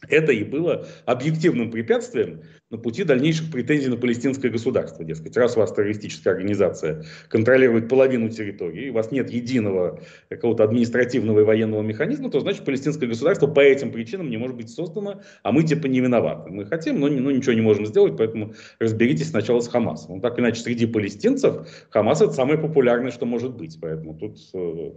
это и было объективным препятствием на пути дальнейших претензий на палестинское государство. Дескать, раз у вас террористическая организация контролирует половину территории, у вас нет единого какого-то административного и военного механизма, то значит палестинское государство по этим причинам не может быть создано, а мы типа не виноваты. Мы хотим, но, но ничего не можем сделать, поэтому разберитесь сначала с Хамасом. Ну, так иначе среди палестинцев Хамас это самое популярное, что может быть. Поэтому тут... Э,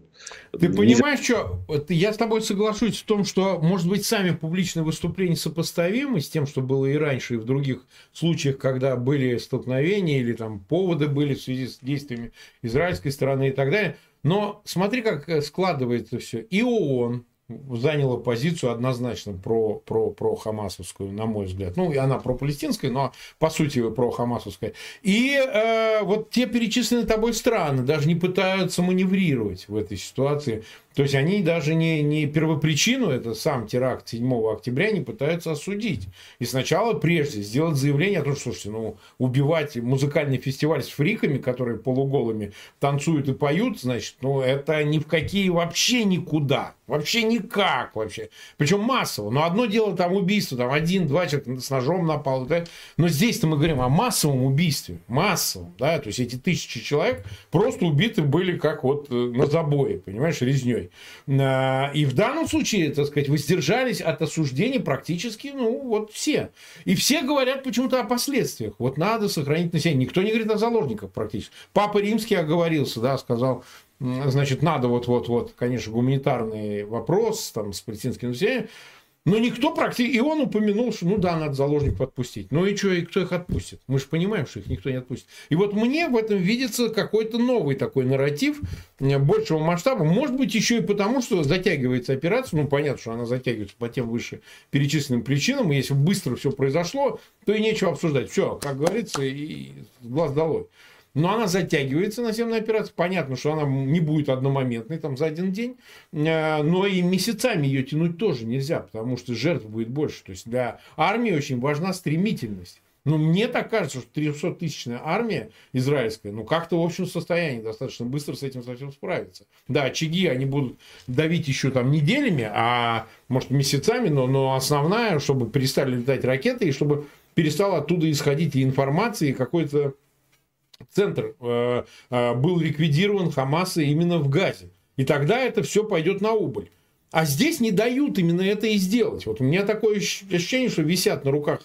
Ты нельзя... понимаешь, что я с тобой соглашусь в том, что, может быть, сами публичные выступления сопоставимы с тем, что было и раньше, и в других других случаях, когда были столкновения или там поводы были в связи с действиями израильской стороны и так далее. Но смотри, как э, складывается все. И ООН, заняла позицию однозначно про, про, про хамасовскую, на мой взгляд. Ну, и она про палестинскую, но по сути про хамасовская. И э, вот те перечисленные тобой страны даже не пытаются маневрировать в этой ситуации. То есть они даже не, не первопричину, это сам теракт 7 октября, не пытаются осудить. И сначала, прежде, сделать заявление о том, что, слушайте, ну, убивать музыкальный фестиваль с фриками, которые полуголыми танцуют и поют, значит, ну, это ни в какие вообще никуда. Вообще никак вообще. Причем массово. Но одно дело там убийство, там один-два человека с ножом напал. Да? Но здесь-то мы говорим о массовом убийстве. Массовом. Да? То есть эти тысячи человек просто убиты были как вот э, на забое, понимаешь, резней. А, и в данном случае, так сказать, воздержались от осуждения практически, ну, вот все. И все говорят почему-то о последствиях. Вот надо сохранить население. Никто не говорит о заложниках практически. Папа Римский оговорился, да, сказал, значит, надо вот-вот-вот, конечно, гуманитарный вопрос там, с палестинским населением, но никто практически... И он упомянул, что ну да, надо заложников отпустить. Ну и что, и кто их отпустит? Мы же понимаем, что их никто не отпустит. И вот мне в этом видится какой-то новый такой нарратив э, большего масштаба. Может быть, еще и потому, что затягивается операция. Ну, понятно, что она затягивается по тем выше перечисленным причинам. И если быстро все произошло, то и нечего обсуждать. Все, как говорится, и глаз долой. Но она затягивается, наземная операция. Понятно, что она не будет одномоментной, там, за один день. Э, но и месяцами ее тянуть тоже нельзя, потому что жертв будет больше. То есть для армии очень важна стремительность. Но мне так кажется, что 300-тысячная армия израильская, ну, как-то в общем состоянии достаточно быстро с этим совсем справиться. Да, очаги они будут давить еще там неделями, а может месяцами, но, но основная, чтобы перестали летать ракеты и чтобы перестала оттуда исходить и информация, и какой-то центр э, э, был ликвидирован Хамаса именно в Газе. И тогда это все пойдет на убыль. А здесь не дают именно это и сделать. Вот у меня такое ощущение, что висят на руках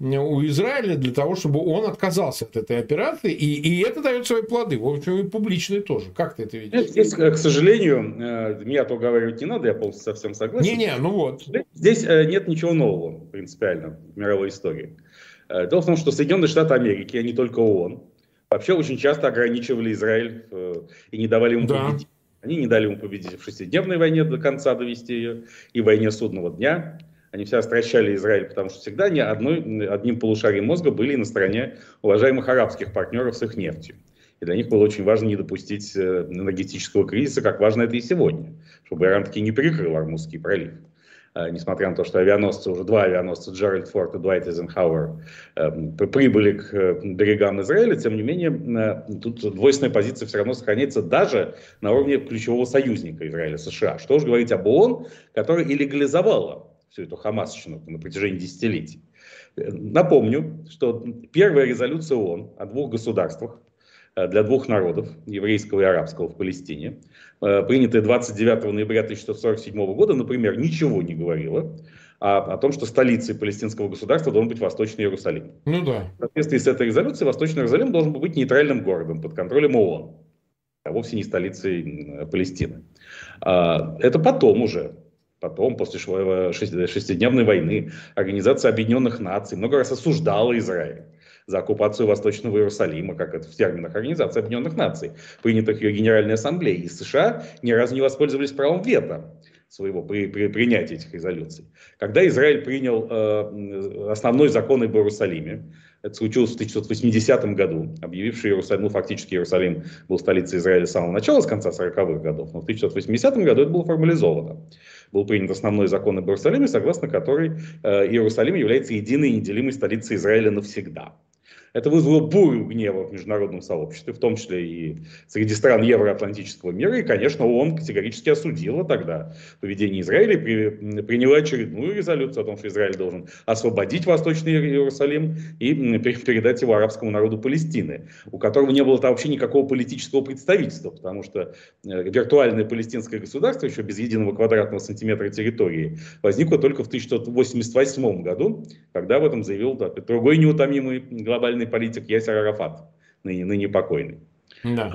у Израиля для того, чтобы он отказался от этой операции, и, и это дает свои плоды, в общем, и публичные тоже. Как ты это видишь? Здесь, к сожалению, э, меня-то уговаривать не надо, я полностью совсем согласен. Не-не, ну вот. Здесь нет ничего нового принципиально в мировой истории. Дело в том, что Соединенные Штаты Америки, а не только ООН, вообще очень часто ограничивали Израиль э, и не давали ему да. победить. Они не дали ему победить в шестидневной войне до конца довести ее и в войне судного дня. Они все стращали Израиль, потому что всегда они одной, одним полушарием мозга были на стороне уважаемых арабских партнеров с их нефтью. И для них было очень важно не допустить э, энергетического кризиса, как важно это и сегодня, чтобы Иран таки не перекрыл Армузский пролив. Э, несмотря на то, что авианосцы, уже два авианосца Джеральд Форд и Дуайт Эйзенхауэр прибыли к э, берегам Израиля, тем не менее, э, тут двойственная позиция все равно сохраняется даже на уровне ключевого союзника Израиля, США. Что уж говорить об ООН, которая и легализовала всю эту хамасщину на протяжении десятилетий. Напомню, что первая резолюция ООН о двух государствах для двух народов, еврейского и арабского в Палестине, Э, принятая 29 ноября 1947 года, например, ничего не говорила о, о том, что столицей палестинского государства должен быть Восточный Иерусалим. Ну да. В соответствии с этой резолюцией Восточный Иерусалим должен быть нейтральным городом под контролем ООН, а вовсе не столицей Палестины. А, это потом уже, потом, после шестидневной войны, Организация Объединенных Наций много раз осуждала Израиль за оккупацию Восточного Иерусалима, как это в терминах Организации Объединенных Наций, принятых ее Генеральной Ассамблеей. И США ни разу не воспользовались правом вето своего при, при принятии этих резолюций. Когда Израиль принял э, основной закон об Иерусалиме, это случилось в 1980 году, объявивший Иерусалим, ну фактически Иерусалим был столицей Израиля с самого начала, с конца 40-х годов, но в 1980 году это было формализовано. Был принят основной закон об Иерусалиме, согласно которой э, Иерусалим является единой и неделимой столицей Израиля навсегда. Это вызвало бурю гнева в международном сообществе, в том числе и среди стран евроатлантического мира. И, конечно, ООН категорически осудила тогда поведение Израиля и при, приняла очередную резолюцию о том, что Израиль должен освободить Восточный Иерусалим и передать его арабскому народу Палестины, у которого не было там вообще никакого политического представительства, потому что э, виртуальное палестинское государство, еще без единого квадратного сантиметра территории, возникло только в 1988 году, когда об этом заявил да, другой неутомимый глобальный политик Ясер Арафат, ныне, ныне покойный. Да.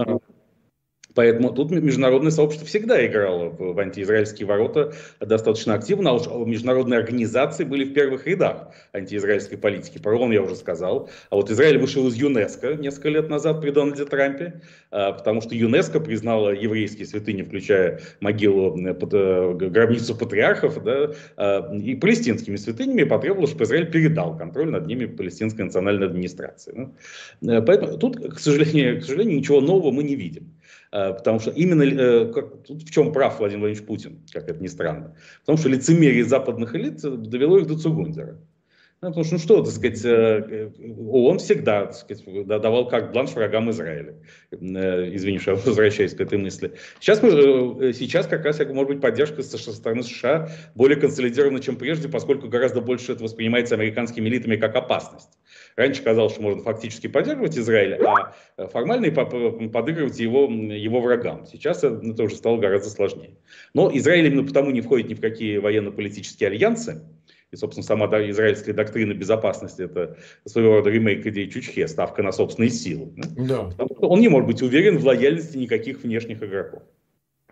Поэтому тут международное сообщество всегда играло в, в антиизраильские ворота достаточно активно, а уж международные организации были в первых рядах антиизраильской политики. Про ООН я уже сказал. А вот Израиль вышел из ЮНЕСКО несколько лет назад при Дональде Трампе, а, потому что ЮНЕСКО признала еврейские святыни, включая могилу, э, гробницу патриархов, да, а, и палестинскими святынями, и потребовала, чтобы Израиль передал контроль над ними палестинской национальной администрации. Ну, э, поэтому тут, к сожалению, к сожалению, ничего нового мы не видим. Э, потому что именно э, как, тут в чем прав Владимир Владимирович Путин, как это ни странно. Потому что лицемерие западных элит довело их до Цугундера. Ну, потому что, ну что, так сказать, э, ООН всегда так сказать, давал как бланш врагам Израиля. Извини, что я возвращаюсь к этой мысли. Сейчас, мы, сейчас как раз, может быть, поддержка со стороны США более консолидирована, чем прежде, поскольку гораздо больше это воспринимается американскими элитами как опасность. Раньше казалось, что можно фактически поддерживать Израиль, а э, формально подыгрывать его, его врагам. Сейчас это уже стало гораздо сложнее. Но Израиль именно потому не входит ни в какие военно-политические альянсы, и, собственно, сама израильская доктрина безопасности – это своего рода ремейк идеи Чучхе, ставка на собственные силы. Да. Он не может быть уверен в лояльности никаких внешних игроков.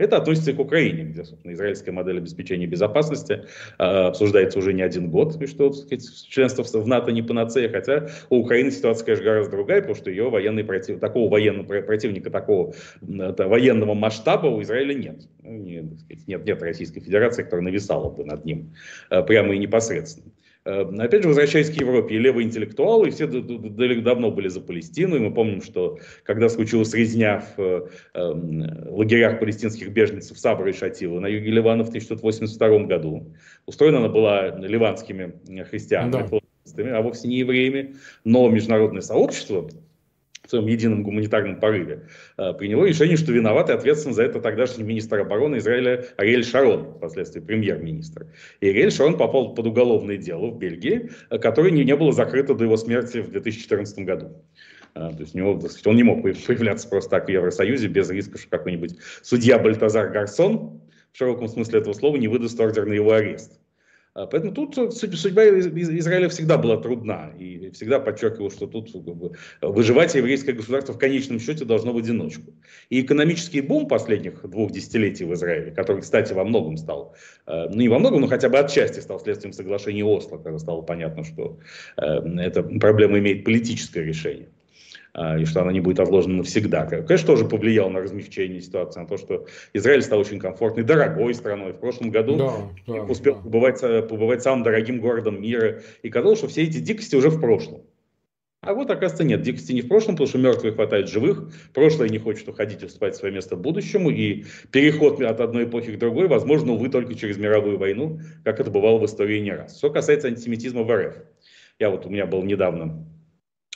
Это относится и к Украине, где, собственно, израильская модель обеспечения безопасности э, обсуждается уже не один год, и что, сказать, членство в НАТО не панацея, хотя у Украины ситуация, конечно, гораздо другая, потому что ее военный против... такого военного противника, такого это, военного масштаба у Израиля нет. Ну, не, сказать, нет. Нет Российской Федерации, которая нависала бы над ним э, прямо и непосредственно. Э, опять же, возвращаясь к Европе, и левые интеллектуалы, все давно были за Палестину, и мы помним, что когда случилась резня в э, эм, лагерях палестинских беженцев Сабра и Шатила на юге Ливана в 1982 году, устроена она была ливанскими христианами, да. а вовсе не евреями, но международное сообщество своем едином гуманитарном порыве, э, приняло решение, что виноват и ответственен за это тогдашний министр обороны Израиля Ариэль Шарон, впоследствии премьер-министр. И Ариэль Шарон попал под уголовное дело в Бельгии, э, которое не, не было закрыто до его смерти в 2014 году. Э, то есть у него, он не мог появляться просто так в Евросоюзе без риска, что какой-нибудь судья Бальтазар Гарсон, в широком смысле этого слова, не выдаст ордер на его арест. А, поэтому тут э, судьба Израиля всегда была трудна. И всегда подчеркивал, что тут выживать еврейское государство в конечном счете должно в одиночку. И экономический бум последних двух десятилетий в Израиле, который, кстати, во многом стал, э, ну не во многом, но хотя бы отчасти стал следствием соглашения Осло, когда стало понятно, что э, эта проблема имеет политическое решение. А, и что она не будет отложена навсегда. Конечно, тоже повлиял на размягчение ситуации, на то, что Израиль стал очень комфортной, дорогой страной. В прошлом году да, да, успел да. Побывать, побывать самым дорогим городом мира, и казалось, что все эти дикости уже в прошлом. А вот, оказывается, нет, дикости не в прошлом, потому что мертвых хватает живых, прошлое не хочет уходить и вступать в свое место будущему, и переход от одной эпохи к другой возможно, увы, только через мировую войну, как это бывало в истории не раз. Что касается антисемитизма в РФ. Я вот, у меня был недавно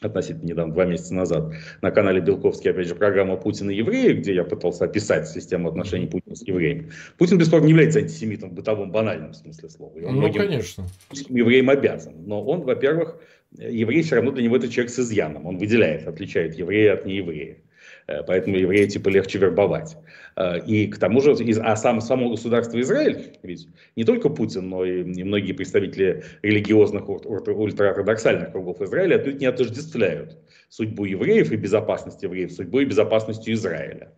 относительно недавно, два месяца назад, на канале Белковский, опять же, программа «Путин и евреи», где я пытался описать систему отношений Путина с евреями. Путин, бесспорно, не является антисемитом в бытовом банальном смысле слова. И он ну, конечно. евреям обязан. Но он, во-первых, еврей все равно для него это человек с изъяном. Он выделяет, отличает еврея от нееврея. Э, поэтому еврея типа легче вербовать. Э, и к тому же, а сам, само государство Израиль, ведь не только Путин, но и многие представители религиозных ультраортодоксальных кругов Израиля отнюдь не отождествляют судьбу евреев и безопасность евреев судьбой и безопасностью Израиля.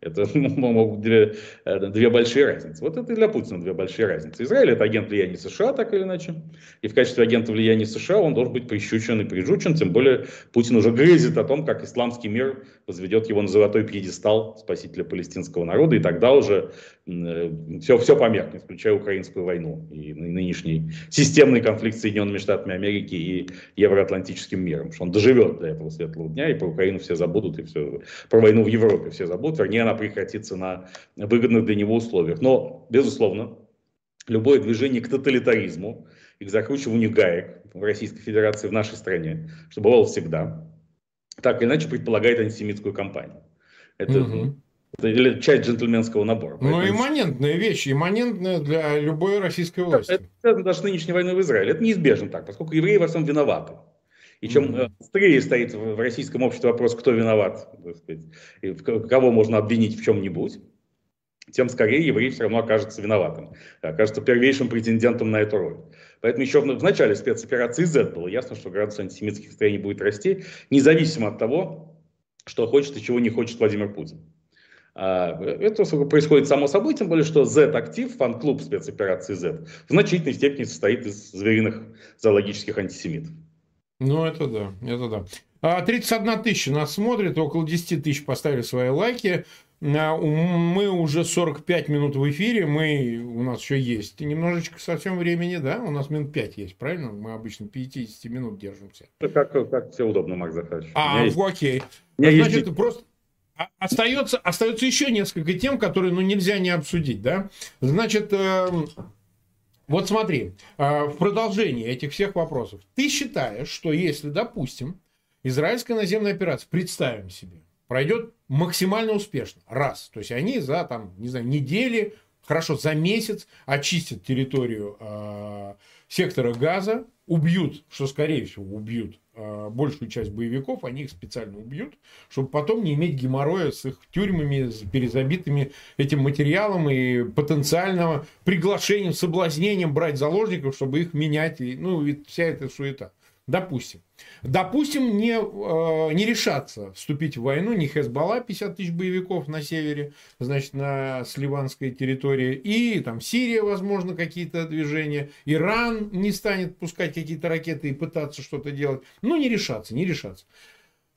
Это могут две, э, две большие разницы. Вот это для Путина две большие разницы. Израиль это агент влияния США, так или иначе. И в качестве агента влияния США он должен быть прищучен и прижучен. Тем более Путин уже грезит о том, как исламский мир возведет его на золотой пьедестал спасителя палестинского народа. И тогда уже все, все померкнет, включая украинскую войну и нынешний системный конфликт с Соединенными Штатами Америки и евроатлантическим миром. Что он доживет до этого светлого дня, и про Украину все забудут, и все, про войну в Европе все забудут. Вернее, она прекратится на выгодных для него условиях. Но, безусловно, любое движение к тоталитаризму и к закручиванию гаек в Российской Федерации, в нашей стране, что бывало всегда, так или иначе предполагает антисемитскую кампанию. Это, угу. Это часть джентльменского набора. Ну, Поэтому... имманентная вещь, имманентная для любой российской власти. Это, это даже нынешней войны в Израиле. Это неизбежно так, поскольку евреи во всем виноваты. И чем mm-hmm. острее стоит в российском обществе вопрос, кто виноват, так сказать, и кого можно обвинить в чем-нибудь, тем скорее еврей все равно окажется виноватым, окажется первейшим претендентом на эту роль. Поэтому еще в, в начале спецоперации Z было ясно, что градус антисемитских настроений будет расти, независимо от того, что хочет и чего не хочет Владимир Путин. А, это происходит само собой, тем более, что Z-актив, фан-клуб спецоперации Z, в значительной степени состоит из звериных зоологических антисемитов. Ну, это да, это да. 31 а, тысяча нас смотрит, около 10 тысяч поставили свои лайки. А, мы уже 45 минут в эфире, мы, у нас еще есть немножечко совсем времени, да? У нас минут 5 есть, правильно? Мы обычно 50 минут держимся. Как, как все удобно, Марк Захарович. А, есть... окей. Значит, есть... просто остается, остается еще несколько тем, которые ну, нельзя не обсудить, да? Значит, э, вот смотри, э, в продолжении этих всех вопросов. Ты считаешь, что если, допустим, израильская наземная операция, представим себе, пройдет максимально успешно. Раз. То есть они за там, не знаю, недели, хорошо, за месяц очистят территорию э, сектора газа, убьют, что скорее всего убьют э, большую часть боевиков, они их специально убьют, чтобы потом не иметь геморроя с их тюрьмами, с перезабитыми этим материалом и потенциального приглашением, соблазнением брать заложников, чтобы их менять, и, ну, и вся эта суета. Допустим. Допустим, не, э, не решаться вступить в войну ни Хезбалла, 50 тысяч боевиков на севере, значит, на с ливанской территории, и там Сирия, возможно, какие-то движения, Иран не станет пускать какие-то ракеты и пытаться что-то делать. Ну, не решаться, не решаться.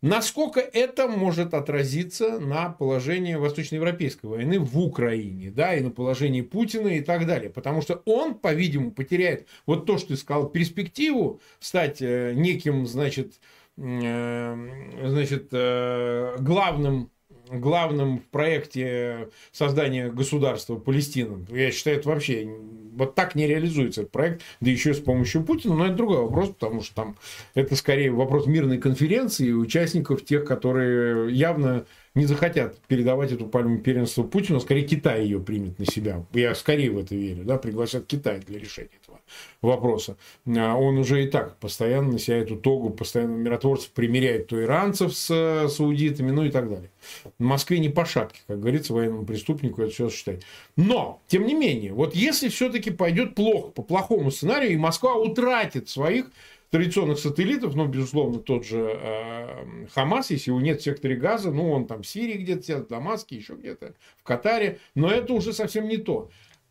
Насколько это может отразиться на положении восточноевропейской войны в Украине, да, и на положении Путина и так далее. Потому что он, по-видимому, потеряет вот то, что ты сказал, перспективу стать э, неким, значит, э, значит, э, главным главным в проекте создания государства Палестина. Я считаю, это вообще вот так не реализуется этот проект, да еще с помощью Путина, но это другой вопрос, потому что там это скорее вопрос мирной конференции и участников тех, которые явно не захотят передавать эту пальму первенства Путину, скорее Китай ее примет на себя. Я скорее в это верю, да, пригласят Китай для решения этого вопроса. А он уже и так постоянно на себя эту тогу, постоянно миротворцев примеряет то иранцев с э, саудитами, ну и так далее. В Москве не по шапке, как говорится, военному преступнику это все осуществлять. Но, тем не менее, вот если все-таки пойдет плохо, по плохому сценарию, и Москва утратит своих традиционных сателлитов, ну, безусловно, тот же э, Хамас, если его нет в секторе Газа, ну, он там в Сирии где-то, в Дамаске, еще где-то, в Катаре, но это уже совсем не то.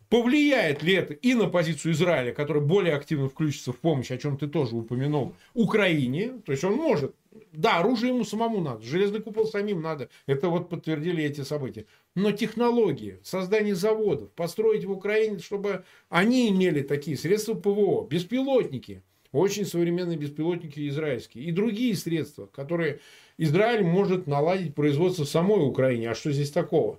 Повлияет ли это и на позицию Израиля, который более активно включится в помощь, о чем ты тоже упомянул, Украине? То есть он может. Да, оружие ему самому надо, железный купол самим надо. Это вот подтвердили эти события. Но технологии, создание заводов, построить в Украине, чтобы они имели такие средства ПВО, беспилотники, очень современные беспилотники израильские и другие средства, которые Израиль может наладить производство в самой Украине. А что здесь такого?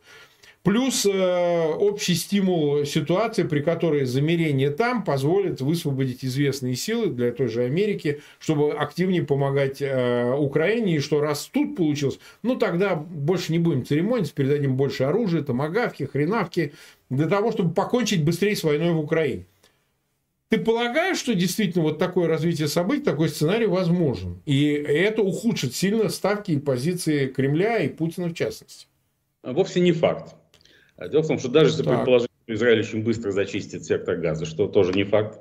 Плюс э, общий стимул ситуации, при которой замерение там позволит высвободить известные силы для той же Америки, чтобы активнее помогать э, Украине. И что раз тут получилось, ну тогда больше не будем церемониться, передадим больше оружия, томагавки, хренавки, для того, чтобы покончить быстрее с войной в Украине. Ты полагаешь, что действительно вот такое развитие событий, такой сценарий возможен? И это ухудшит сильно ставки и позиции Кремля и Путина в частности? Вовсе не факт. А дело в том, что даже если так. предположить, что Израиль очень быстро зачистит сектор газа, что тоже не факт,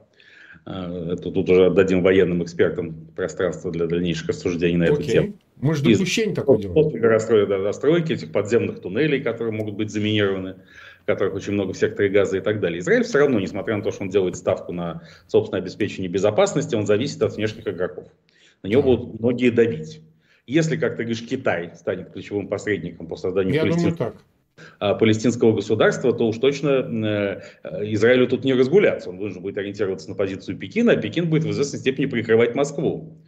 а, это тут уже отдадим военным экспертам пространство для дальнейших рассуждений на Окей. эту тему. Мы же допущение такое делаем. После достройки этих подземных туннелей, которые могут быть заминированы, которых очень много в секторе газа и так далее. Израиль все равно, несмотря на то, что он делает ставку на собственное обеспечение безопасности, он зависит от внешних игроков. На него будут многие давить. Если, как ты говоришь, Китай станет ключевым посредником по созданию Я думаю, так. А, палестинского государства, то уж точно э, Израилю тут не разгуляться. Он должен будет ориентироваться на позицию Пекина, а Пекин будет в известной степени прикрывать Москву.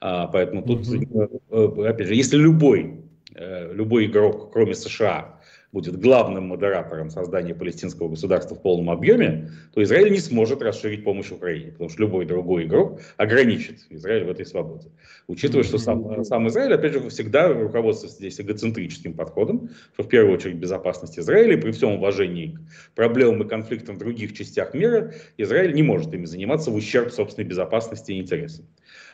А, поэтому тут, угу. опять же, если любой, любой игрок, кроме США, будет главным модератором создания палестинского государства в полном объеме, то Израиль не сможет расширить помощь Украине, потому что любой другой игрок ограничит Израиль в этой свободе. Учитывая, что сам, сам Израиль, опять же, всегда руководствуется здесь эгоцентрическим подходом, что в первую очередь безопасность Израиля, при всем уважении к проблемам и конфликтам в других частях мира, Израиль не может ими заниматься в ущерб собственной безопасности и интересам.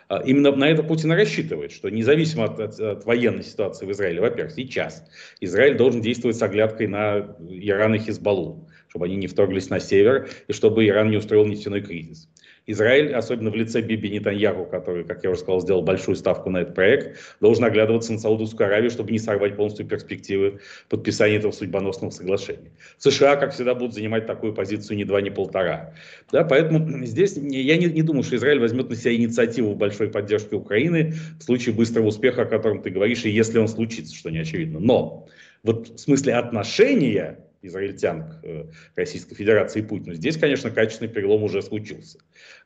А, именно на это Путин рассчитывает, что независимо от, от, от военной ситуации в Израиле, во-первых, сейчас Израиль должен действовать с оглядкой на Иран и Хизбаллу, чтобы они не вторглись на север и чтобы Иран не устроил нефтяной кризис. Израиль, особенно в лице Биби Нетаньяху, который, как я уже сказал, сделал большую ставку на этот проект, должен оглядываться на Саудовскую Аравию, чтобы не сорвать полностью перспективы подписания этого судьбоносного соглашения. США, как всегда, будут занимать такую позицию ни два, ни полтора. Да, поэтому здесь я не, не думаю, что Израиль возьмет на себя инициативу большой поддержке Украины в случае быстрого успеха, о котором ты говоришь, и если он случится, что не очевидно. Но вот в смысле отношения израильтян к э, Российской Федерации и Путину. Здесь, конечно, качественный перелом уже случился.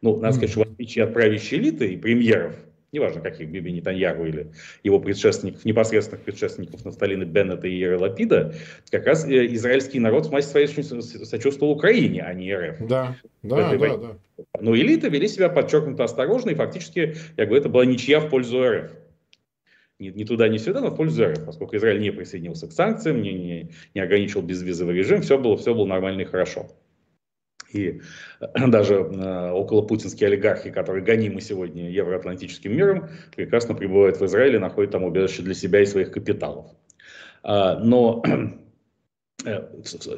Ну, надо сказать, что в отличие от правящей элиты и премьеров, неважно каких, Биби Нетаньяху или его предшественников, непосредственных предшественников Нафталины Беннета и Еры Лапида, как раз э, израильский народ в массе своей сочувствовал Украине, а не РФ. Да, да, да, да. Но элиты вели себя подчеркнуто осторожно, и фактически, я говорю, это была ничья в пользу РФ ни, туда, ни сюда, но в пользу РФ, поскольку Израиль не присоединился к санкциям, не, не, не ограничил безвизовый режим, все было, все было нормально и хорошо. И э, даже э, около путинские олигархи, которые гонимы сегодня евроатлантическим миром, прекрасно пребывают в Израиле, находят там убежище для себя и своих капиталов. А, но Э,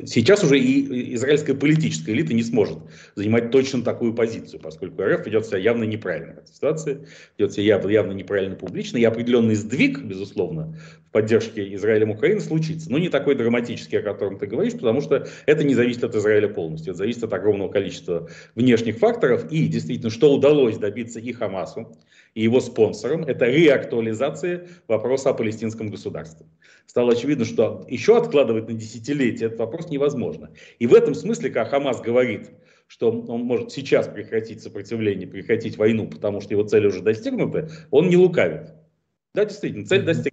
сейчас уже и израильская политическая элита не сможет занимать точно такую позицию, поскольку РФ ведет себя явно неправильно в этой ситуации, ведет себя явно, явно неправильно публично, и определенный сдвиг, безусловно, в поддержке Израилем Украины случится. Но не такой драматический, о котором ты говоришь, потому что это не зависит от Израиля полностью, это зависит от огромного количества внешних факторов, и действительно, что удалось добиться и Хамасу, и его спонсорам, это реактуализация вопроса о палестинском государстве. Стало очевидно, что еще откладывать на десятилетия этот вопрос невозможно. И в этом смысле, как Хамас говорит, что он может сейчас прекратить сопротивление, прекратить войну, потому что его цели уже достигнуты, он не лукавит. Да, действительно, цель достигнута.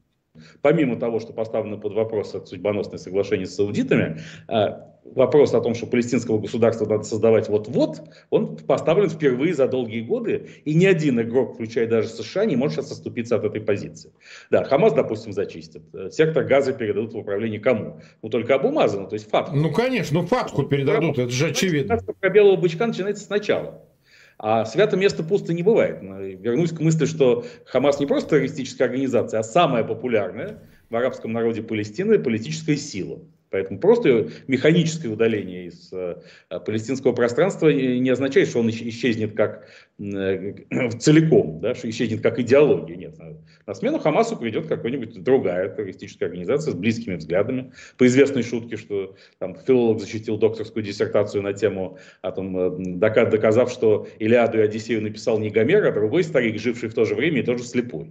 Помимо того, что поставлено под вопрос это судьбоносное соглашение с саудитами, а, вопрос о том, что палестинского государства надо создавать вот-вот, он поставлен впервые за долгие годы, и ни один игрок, включая даже США, не может сейчас отступиться от этой позиции. Да, Хамас, допустим, зачистит. Сектор газа передадут в управление кому? Ну, только Абумазану, то есть Фатху. Ну, конечно, ну Фатху передадут, это же очевидно. Про белого бычка начинается сначала. А свято место пусто не бывает. Вернусь к мысли, что Хамас не просто террористическая организация, а самая популярная в арабском народе Палестины политическая сила. Поэтому просто механическое удаление из э, палестинского пространства не означает, что он исчезнет как целиком, да, что исчезнет как идеология. Нет, на, смену Хамасу придет какая-нибудь другая террористическая организация с близкими взглядами. По известной шутке, что там, филолог защитил докторскую диссертацию на тему, о том, э, доказав, что Илиаду и Одиссею написал не Гомер, а другой старик, живший в то же время и тоже слепой.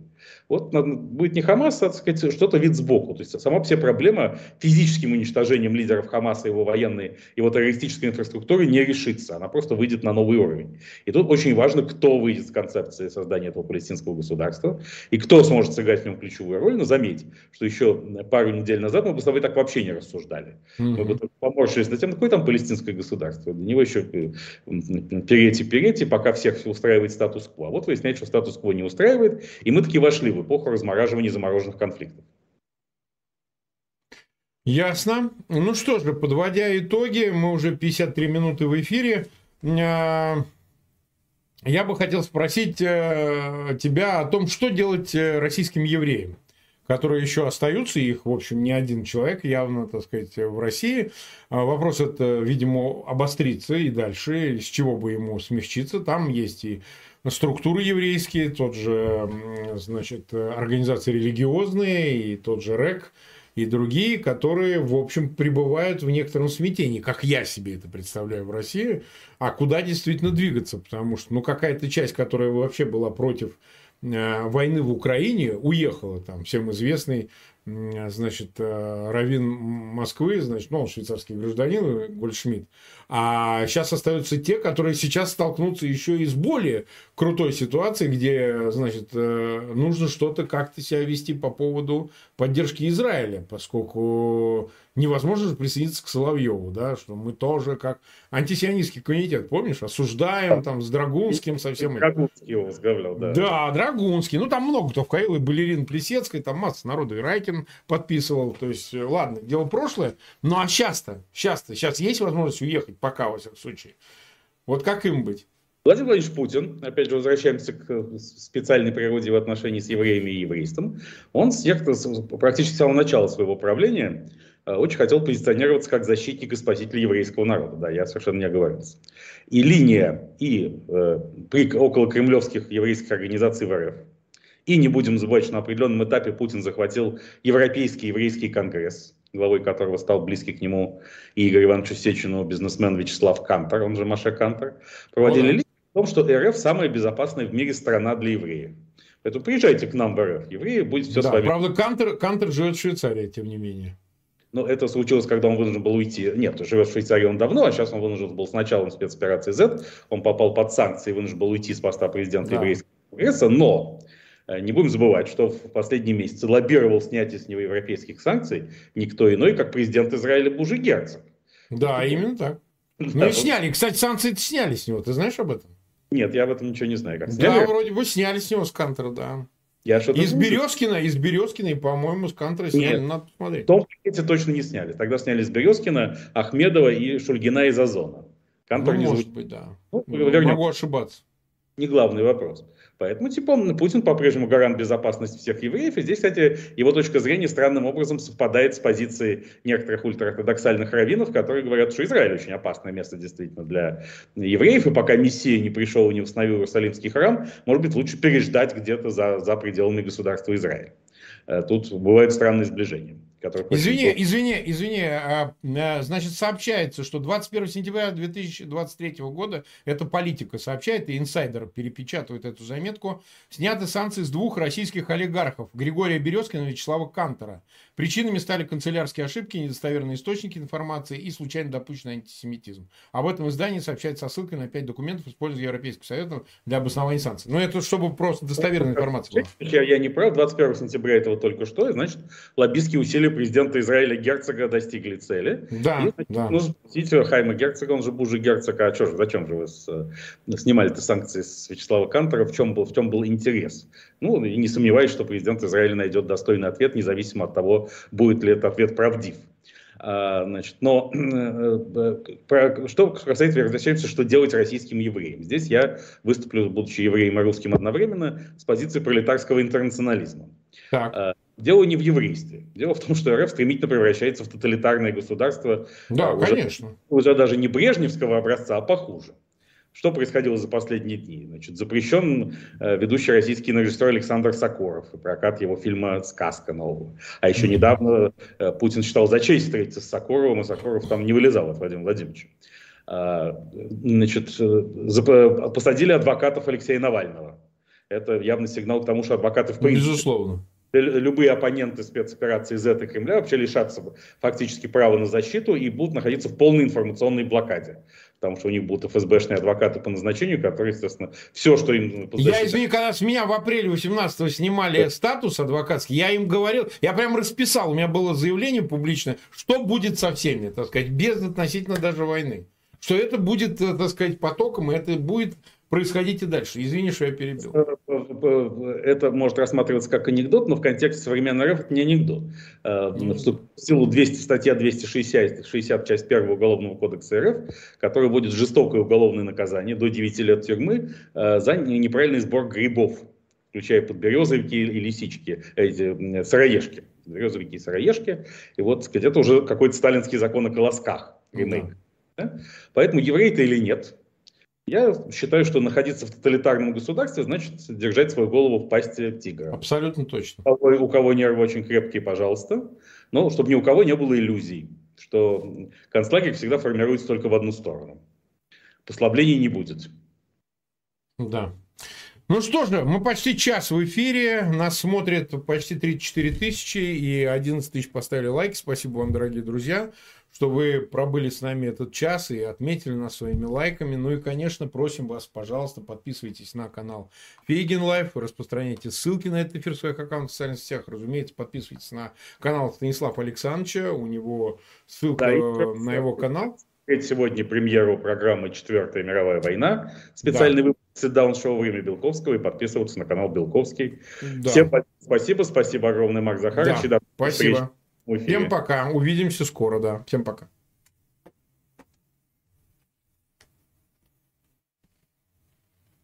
Вот будет не Хамас, а сказать, что-то вид сбоку. То есть сама все проблема физическим уничтожением лидеров Хамаса, его военной, его террористической инфраструктуры не решится. Она просто выйдет на новый уровень. И тут очень важно, кто выйдет с концепции создания этого палестинского государства и кто сможет сыграть в нем ключевую роль. Но заметь, что еще пару недель назад мы бы с тобой так вообще не рассуждали. Mm-hmm. Мы бы поморщились на тем, какое там палестинское государство. Для него еще переть и переть, и пока всех устраивает статус-кво. А вот выясняется, что статус-кво не устраивает, и мы таки вошли в эпоху размораживания замороженных конфликтов. Ясно. Ну что же, подводя итоги, мы уже 53 минуты в эфире. Я бы хотел спросить э, тебя о том, что делать э, российским евреям, которые еще остаются, их, в общем, не один человек явно, так сказать, в России. А вопрос это, видимо, обострится и дальше, с чего бы ему смягчиться. Там есть и структуры еврейские, тот же, значит, организации религиозные и тот же РЭК и другие, которые, в общем, пребывают в некотором смятении, как я себе это представляю в России, а куда действительно двигаться, потому что, ну, какая-то часть, которая вообще была против э, войны в Украине, уехала, там, всем известный значит, э, Равин Москвы, значит, ну, он швейцарский гражданин, Гольдшмидт. А сейчас остаются те, которые сейчас столкнутся еще и с более крутой ситуацией, где, значит, э, нужно что-то как-то себя вести по поводу поддержки Израиля, поскольку невозможно же присоединиться к Соловьеву, да, что мы тоже как антисионистский комитет, помнишь, осуждаем там с Драгунским совсем. Драгунский его возглавлял, да. Да, Драгунский. Ну, там много кто входил, и Балерин Плесецкой, там масса народу, и Райкин подписывал. То есть, ладно, дело прошлое. Ну, а сейчас-то, сейчас-то, сейчас есть возможность уехать пока, во всяком случае. Вот как им быть? Владимир Владимирович Путин, опять же, возвращаемся к специальной природе в отношении с евреями и еврейством, он с практически с самого начала своего правления Э, очень хотел позиционироваться как защитник и спаситель еврейского народа. Да, я совершенно не оговорился. И линия и э, при, около кремлевских еврейских организаций в РФ. И не будем забывать, что на определенном этапе Путин захватил Европейский еврейский конгресс, главой которого стал близкий к нему и Игорь Иванович Сечину бизнесмен Вячеслав Кантор, он же Моше Кантор, проводили линию в том, что РФ самая безопасная в мире страна для евреев. Поэтому приезжайте к нам в РФ, евреи, будет все да, с вами. Правда, Кантор, Кантор живет в Швейцарии, тем не менее. Но это случилось, когда он вынужден был уйти. Нет, живет в Швейцарии он давно, а сейчас он вынужден был с началом спецоперации Z. Он попал под санкции вынужден был уйти с поста президента да. еврейского конгресса. Но не будем забывать, что в последние месяцы лоббировал снятие с него европейских санкций никто иной, как президент Израиля Бужи Герцог. Да, именно так. Ну и сняли. Кстати, санкции сняли с него. Ты знаешь об этом? Нет, я об этом ничего не знаю. Как сняли? Да, вроде бы сняли с него с Кантера, да. Я что из Березкина, из Березкина, и, по-моему, с Кантера сняли, Нет, надо посмотреть. В том пакете точно не сняли. Тогда сняли с Березкина, Ахмедова и Шульгина из Озона. Кантор ну, не может звуч... быть, да. Ну, Могу ошибаться. Не главный вопрос. Поэтому, типа, Путин по-прежнему гарант безопасности всех евреев. И здесь, кстати, его точка зрения странным образом совпадает с позицией некоторых ультраортодоксальных раввинов, которые говорят, что Израиль очень опасное место действительно для евреев. И пока Мессия не пришел и не восстановил Иерусалимский храм, может быть, лучше переждать где-то за, за пределами государства Израиль. Э, тут бывают странные сближения который... Извини, извини, извини. А, а, значит, сообщается, что 21 сентября 2023 года, это политика сообщает, и инсайдер перепечатывает эту заметку, сняты санкции с двух российских олигархов, Григория Березкина и Вячеслава Кантора. Причинами стали канцелярские ошибки, недостоверные источники информации и случайно допущенный антисемитизм. Об этом издании сообщает со ссылкой на пять документов, используя Европейского совета для обоснования санкций. Но это чтобы просто достоверная информация была. Я, я не прав, 21 сентября этого только что, и значит, лоббистские усилия президента Израиля Герцога достигли цели. Да, и, да. Нужно спросить Хайма Герцога, он же Бужи Герцог, а что же, зачем же вы с, снимали эти санкции с Вячеслава Кантора, в чем, был, в чем был интерес? Ну, и не сомневаюсь, что президент Израиля найдет достойный ответ, независимо от того, будет ли этот ответ правдив. А, значит, но э, про, что касается, возвращаемся, что делать российским евреям. Здесь я выступлю, будучи евреем и русским одновременно, с позиции пролетарского интернационализма. Так. А, Дело не в еврействе. Дело в том, что РФ стремительно превращается в тоталитарное государство. Да, уже, конечно. Уже даже не брежневского образца, а похуже. Что происходило за последние дни? Значит, запрещен э, ведущий российский режиссер Александр Сокоров и прокат его фильма «Сказка» нового. А еще недавно э, Путин считал за честь встретиться с Сокоровым, и Сокоров там не вылезал от Владимира Владимировича. А, значит, э, посадили адвокатов Алексея Навального. Это явный сигнал к тому, что адвокаты в принципе... Безусловно любые оппоненты спецоперации Z и Кремля вообще лишатся фактически права на защиту и будут находиться в полной информационной блокаде. Потому что у них будут ФСБшные адвокаты по назначению, которые, естественно, все, что им... Я, извини, когда с меня в апреле 18-го снимали да. статус адвокатский, я им говорил, я прям расписал, у меня было заявление публичное, что будет со всеми, так сказать, без относительно даже войны. Что это будет, э, так сказать, потоком, и это будет Происходите дальше. Извини, что я перебил. Э, э, э, это может рассматриваться как анекдот, но в контексте современной РФ это не анекдот. В силу 200, статья 260, 60, часть 1 Уголовного кодекса РФ, который вводит жестокое уголовное наказание до 9 лет тюрьмы за неправильный сбор грибов, включая подберезовики и лисички, эти сыроежки. Березовики и сыроежки. И вот, сказать, это уже какой-то сталинский закон о колосках. Ремейк. Да. Поэтому еврей то или нет, я считаю, что находиться в тоталитарном государстве значит держать свою голову в пасти тигра. Абсолютно точно. У кого нервы очень крепкие, пожалуйста. Но чтобы ни у кого не было иллюзий, что концлагерь всегда формируется только в одну сторону. Послаблений не будет. Да. Ну что же, мы почти час в эфире, нас смотрят почти 34 тысячи и 11 тысяч поставили лайки. Спасибо вам, дорогие друзья, что вы пробыли с нами этот час и отметили нас своими лайками. Ну и, конечно, просим вас, пожалуйста, подписывайтесь на канал Фейгин Live, распространяйте ссылки на этот эфир в своих аккаунтах в социальных сетях. Разумеется, подписывайтесь на канал Станислава Александровича, у него ссылка да, на его канал сегодня премьеру программы «Четвертая мировая война». Специальный да. выпуск sit-down шоу «Время Белковского» и подписываться на канал Белковский. Да. Всем спасибо, спасибо огромное, Марк Захарович. Да, спасибо. Всем пока. Увидимся скоро, да. Всем пока.